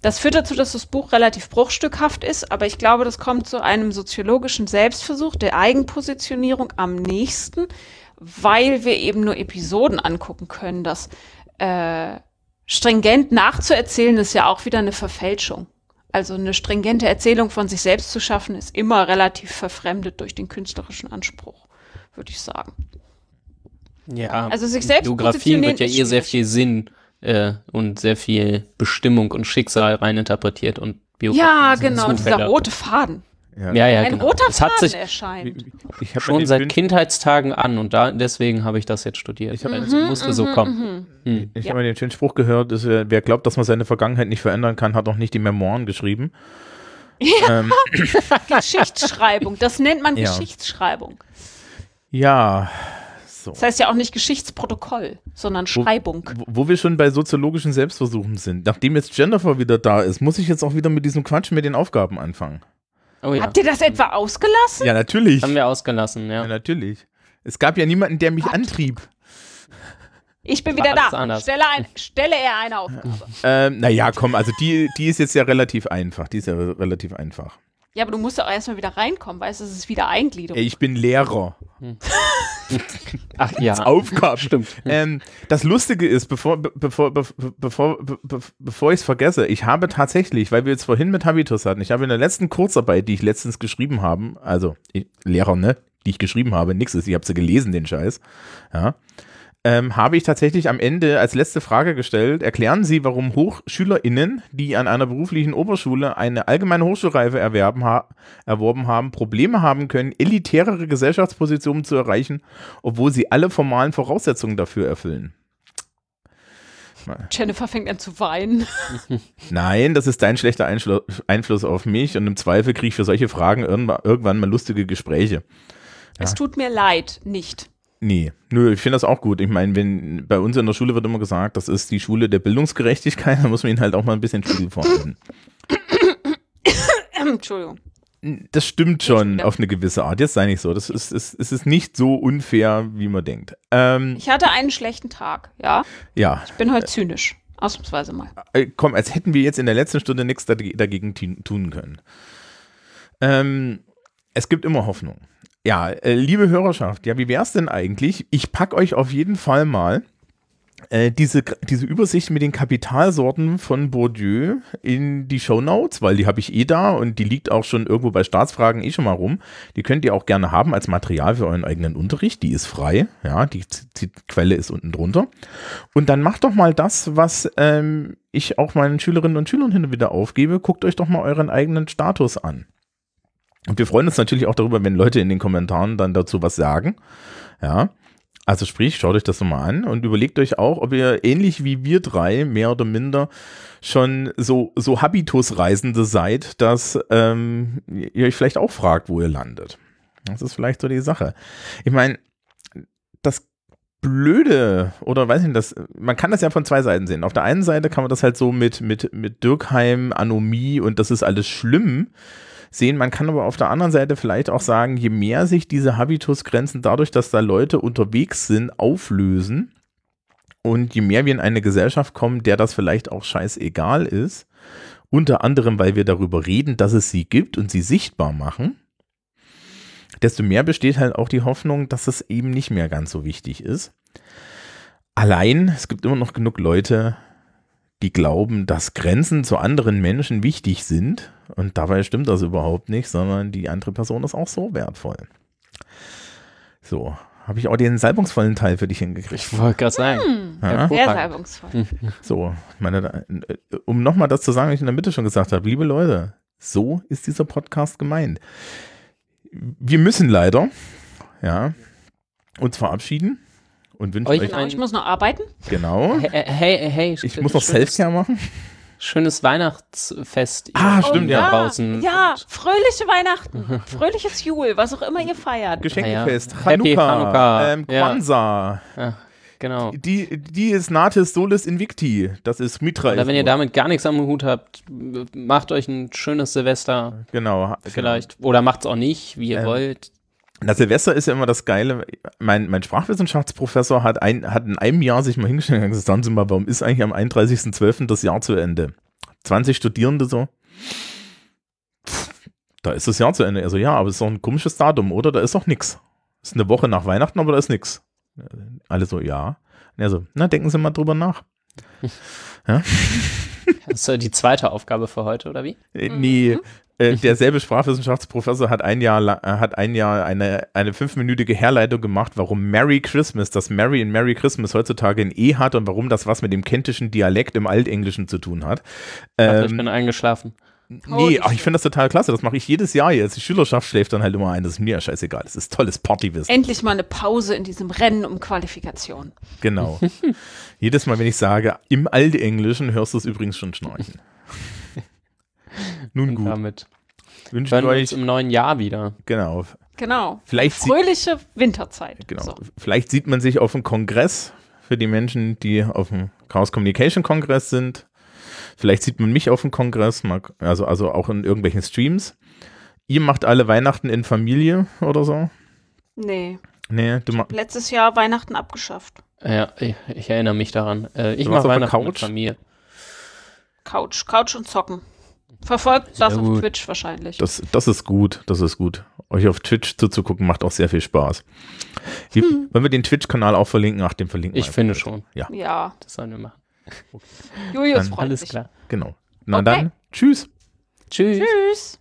das führt dazu, dass das Buch relativ bruchstückhaft ist, aber ich glaube, das kommt zu einem soziologischen Selbstversuch der Eigenpositionierung am nächsten, weil wir eben nur Episoden angucken können. Das äh, stringent nachzuerzählen ist ja auch wieder eine Verfälschung. Also eine stringente Erzählung von sich selbst zu schaffen, ist immer relativ verfremdet durch den künstlerischen Anspruch, würde ich sagen. Ja, Also sich selbst Biografien wird ja eh sehr viel Sinn äh, und sehr viel Bestimmung und Schicksal reininterpretiert und Biografien Ja, genau, dieser Zufälle. rote Faden. Ja, ja, Ein genau. roter Es hat Faden sich erscheint. Ich schon seit Film- Kindheitstagen an und da, deswegen habe ich das jetzt studiert. Ich hab- es Mhm, musste so kommen. Hm. Ich habe mal den schönen Spruch gehört, dass, äh, wer glaubt, dass man seine Vergangenheit nicht verändern kann, hat auch nicht die Memoiren geschrieben. Ähm, Geschichtsschreibung, das nennt man Ja. Geschichtsschreibung. ja, so. Das heißt ja auch nicht Geschichtsprotokoll, sondern Schreibung. Wo, wo wir schon bei soziologischen Selbstversuchen sind, nachdem jetzt Jennifer wieder da ist, muss ich jetzt auch wieder mit diesem Quatsch mit den Aufgaben anfangen. Oh ja, Habt ihr das etwa ausgelassen? Ja, natürlich. haben wir ausgelassen, Ja, ja. natürlich. Es gab ja niemanden, der mich antrieb. Ich bin wieder da. Stelle, ein, stelle er eine Aufgabe. Ähm, naja, komm, also die, die ist jetzt ja relativ einfach. Die ist ja re- relativ einfach. Ja, aber du musst ja auch erstmal wieder reinkommen, weißt du, es ist wieder Eingliederung. Ey, ich bin Lehrer. Ach ja, Aufgaben. stimmt. Ähm, das Lustige ist, bevor, be- bevor, be- bevor, be- be- bevor ich es vergesse, ich habe tatsächlich, weil wir jetzt vorhin mit Habitus hatten, ich habe in der letzten Kurzarbeit, die ich letztens geschrieben habe, also ich, Lehrer, ne, die ich geschrieben habe, nix ist, ich habe sie gelesen, den Scheiß, ja, ähm, habe ich tatsächlich am Ende als letzte Frage gestellt, erklären Sie, warum HochschülerInnen, die an einer beruflichen Oberschule eine allgemeine Hochschulreife erwerben ha erworben haben, Probleme haben können, elitärere Gesellschaftspositionen zu erreichen, obwohl sie alle formalen Voraussetzungen dafür erfüllen. Jennifer fängt an zu weinen. Nein, das ist dein schlechter Einschlu Einfluss auf mich und im Zweifel kriege ich für solche Fragen irgendwann, irgendwann mal lustige Gespräche. Es tut mir leid, nicht. Nee, nö, ich finde das auch gut. Ich meine, wenn bei uns in der Schule wird immer gesagt, das ist die Schule der Bildungsgerechtigkeit, dann muss man ihnen halt auch mal ein bisschen Spiegel vorhalten. Entschuldigung. Das stimmt schon auf eine gewisse Art. Jetzt sei nicht so. Das ist, ist, es ist nicht so unfair, wie man denkt. Ähm, Ich hatte einen schlechten Tag, ja. ja, Ich bin heute zynisch. Ausnahmsweise mal. äh, komm, als hätten wir jetzt in der letzten Stunde nichts dage- dagegen tun können. Ähm, es gibt immer Hoffnung. Ja, äh, liebe Hörerschaft, ja, wie es denn eigentlich? Ich packe euch auf jeden Fall mal äh, diese, diese Übersicht mit den Kapitalsorten von Bourdieu in die Shownotes, weil die habe ich eh da und die liegt auch schon irgendwo bei Staatsfragen eh schon mal rum. Die könnt ihr auch gerne haben als Material für euren eigenen Unterricht. Die ist frei, ja, die, die Quelle ist unten drunter. Und dann macht doch mal das, was ähm, ich auch meinen Schülerinnen und Schülern hin und wieder aufgebe. Guckt euch doch mal euren eigenen Status an. Und wir freuen uns natürlich auch darüber, wenn Leute in den Kommentaren dann dazu was sagen. Ja. Also sprich, schaut euch das nochmal an und überlegt euch auch, ob ihr ähnlich wie wir drei mehr oder minder schon so, so Habitusreisende seid, dass ähm, ihr euch vielleicht auch fragt, wo ihr landet. Das ist vielleicht so die Sache. Ich meine, das Blöde, oder weiß ich nicht, das, man kann das ja von zwei Seiten sehen. Auf der einen Seite kann man das halt so mit, mit, mit Dürkheim, Anomie und das ist alles schlimm sehen. Man kann aber auf der anderen Seite vielleicht auch sagen, je mehr sich diese Habitusgrenzen dadurch, dass da Leute unterwegs sind, auflösen und je mehr wir in eine Gesellschaft kommen, der das vielleicht auch scheißegal ist, unter anderem, weil wir darüber reden, dass es sie gibt und sie sichtbar machen, desto mehr besteht halt auch die Hoffnung, dass es eben nicht mehr ganz so wichtig ist. Allein, es gibt immer noch genug Leute, die glauben, dass Grenzen zu anderen Menschen wichtig sind. Und dabei stimmt das überhaupt nicht, sondern die andere Person ist auch so wertvoll. So, habe ich auch den salbungsvollen Teil für dich hingekriegt. Ich wollte gerade sagen. Ja? Sehr salbungsvoll. So, meine, äh, um nochmal das zu sagen, was ich in der Mitte schon gesagt habe, liebe Leute, so ist dieser Podcast gemeint. Wir müssen leider, ja, uns verabschieden und wünschen Euch euch, Genau, ich muss noch arbeiten. genau, Hey, hey, hey, ich muss noch Selfcare machen. Schönes Weihnachtsfest. Ah, stimmt, da ja. draußen. Ja, fröhliche Weihnachten, fröhliches Jul, was auch immer ihr feiert. Geschenkefest, Ja, ja. Happy Hanukkah, Hanukkah, ähm, ja. Kwanzaa, Ja, genau. die, die ist Natis Solis Invicti, das ist Mitra. Oder wenn ihr damit gar nichts am Hut habt, macht euch ein schönes Silvester genau, vielleicht. Oder macht's auch nicht, wie ihr Ähm, wollt. Na, Silvester ist ja immer das Geile. Mein, mein Sprachwissenschaftsprofessor hat, ein, hat in einem Jahr sich mal hingestellt und gesagt, sagen Sie mal, warum ist eigentlich am 31.12. das Jahr zu Ende? 20 Studierende so. Da ist das Jahr zu Ende. Also ja, aber es ist doch ein komisches Datum, oder? Da ist doch nix. Ist eine Woche nach Weihnachten, aber da ist nix. Alle so, ja. Und er so, na, denken Sie mal drüber nach. Das ist die zweite Aufgabe für heute, oder wie? Äh, Nee, äh, derselbe Sprachwissenschaftsprofessor hat ein Jahr, äh, hat ein Jahr eine, eine fünfminütige Herleitung gemacht, warum Merry Christmas, das Merry in Merry Christmas heutzutage ein E hat und warum das was mit dem kentischen Dialekt im Altenglischen zu tun hat. Ach, ich Ähm, bin eingeschlafen. Nee, ach, ich finde das total klasse. Das mache ich jedes Jahr jetzt. Die Schülerschaft schläft dann halt immer ein. Das ist mir ja scheißegal. Das ist tolles Partywissen. Endlich mal eine Pause in diesem Rennen um Qualifikation. Genau. jedes Mal, wenn ich sage, im Altenglischen hörst du es übrigens schon schnarchen. Nun Und gut. damit Wünsche hören ich wir euch, uns im neuen Jahr wieder. genau, Genau. Vielleicht Fröhliche Winterzeit. Genau. So. Vielleicht sieht man sich auf dem Kongress für die Menschen, die auf dem Chaos Communication Kongress sind. Vielleicht sieht man mich auf dem Kongress, also, also auch in irgendwelchen Streams. Ihr macht alle Weihnachten in Familie oder so? Nee. Nee, du machst. Letztes Jahr Weihnachten abgeschafft. Ja, ich, ich erinnere mich daran. Äh, ich mache auf Weihnachten mit Couch? Familie. Couch. Couch und Zocken. Verfolgt Sehr das auf gut. Twitch wahrscheinlich. Das, das ist gut, das ist gut. Euch auf Twitch zuzugucken macht auch sehr viel Spaß. Wie, Wollen wir den Twitch-Kanal auch verlinken? Ach, den verlinken wir Ich finde mit. schon. ja. Das sollen wir machen. Julius Dann freut Alles sich. klar. Genau. Na Okay. dann, tschüss. Tschüss. Tschüss.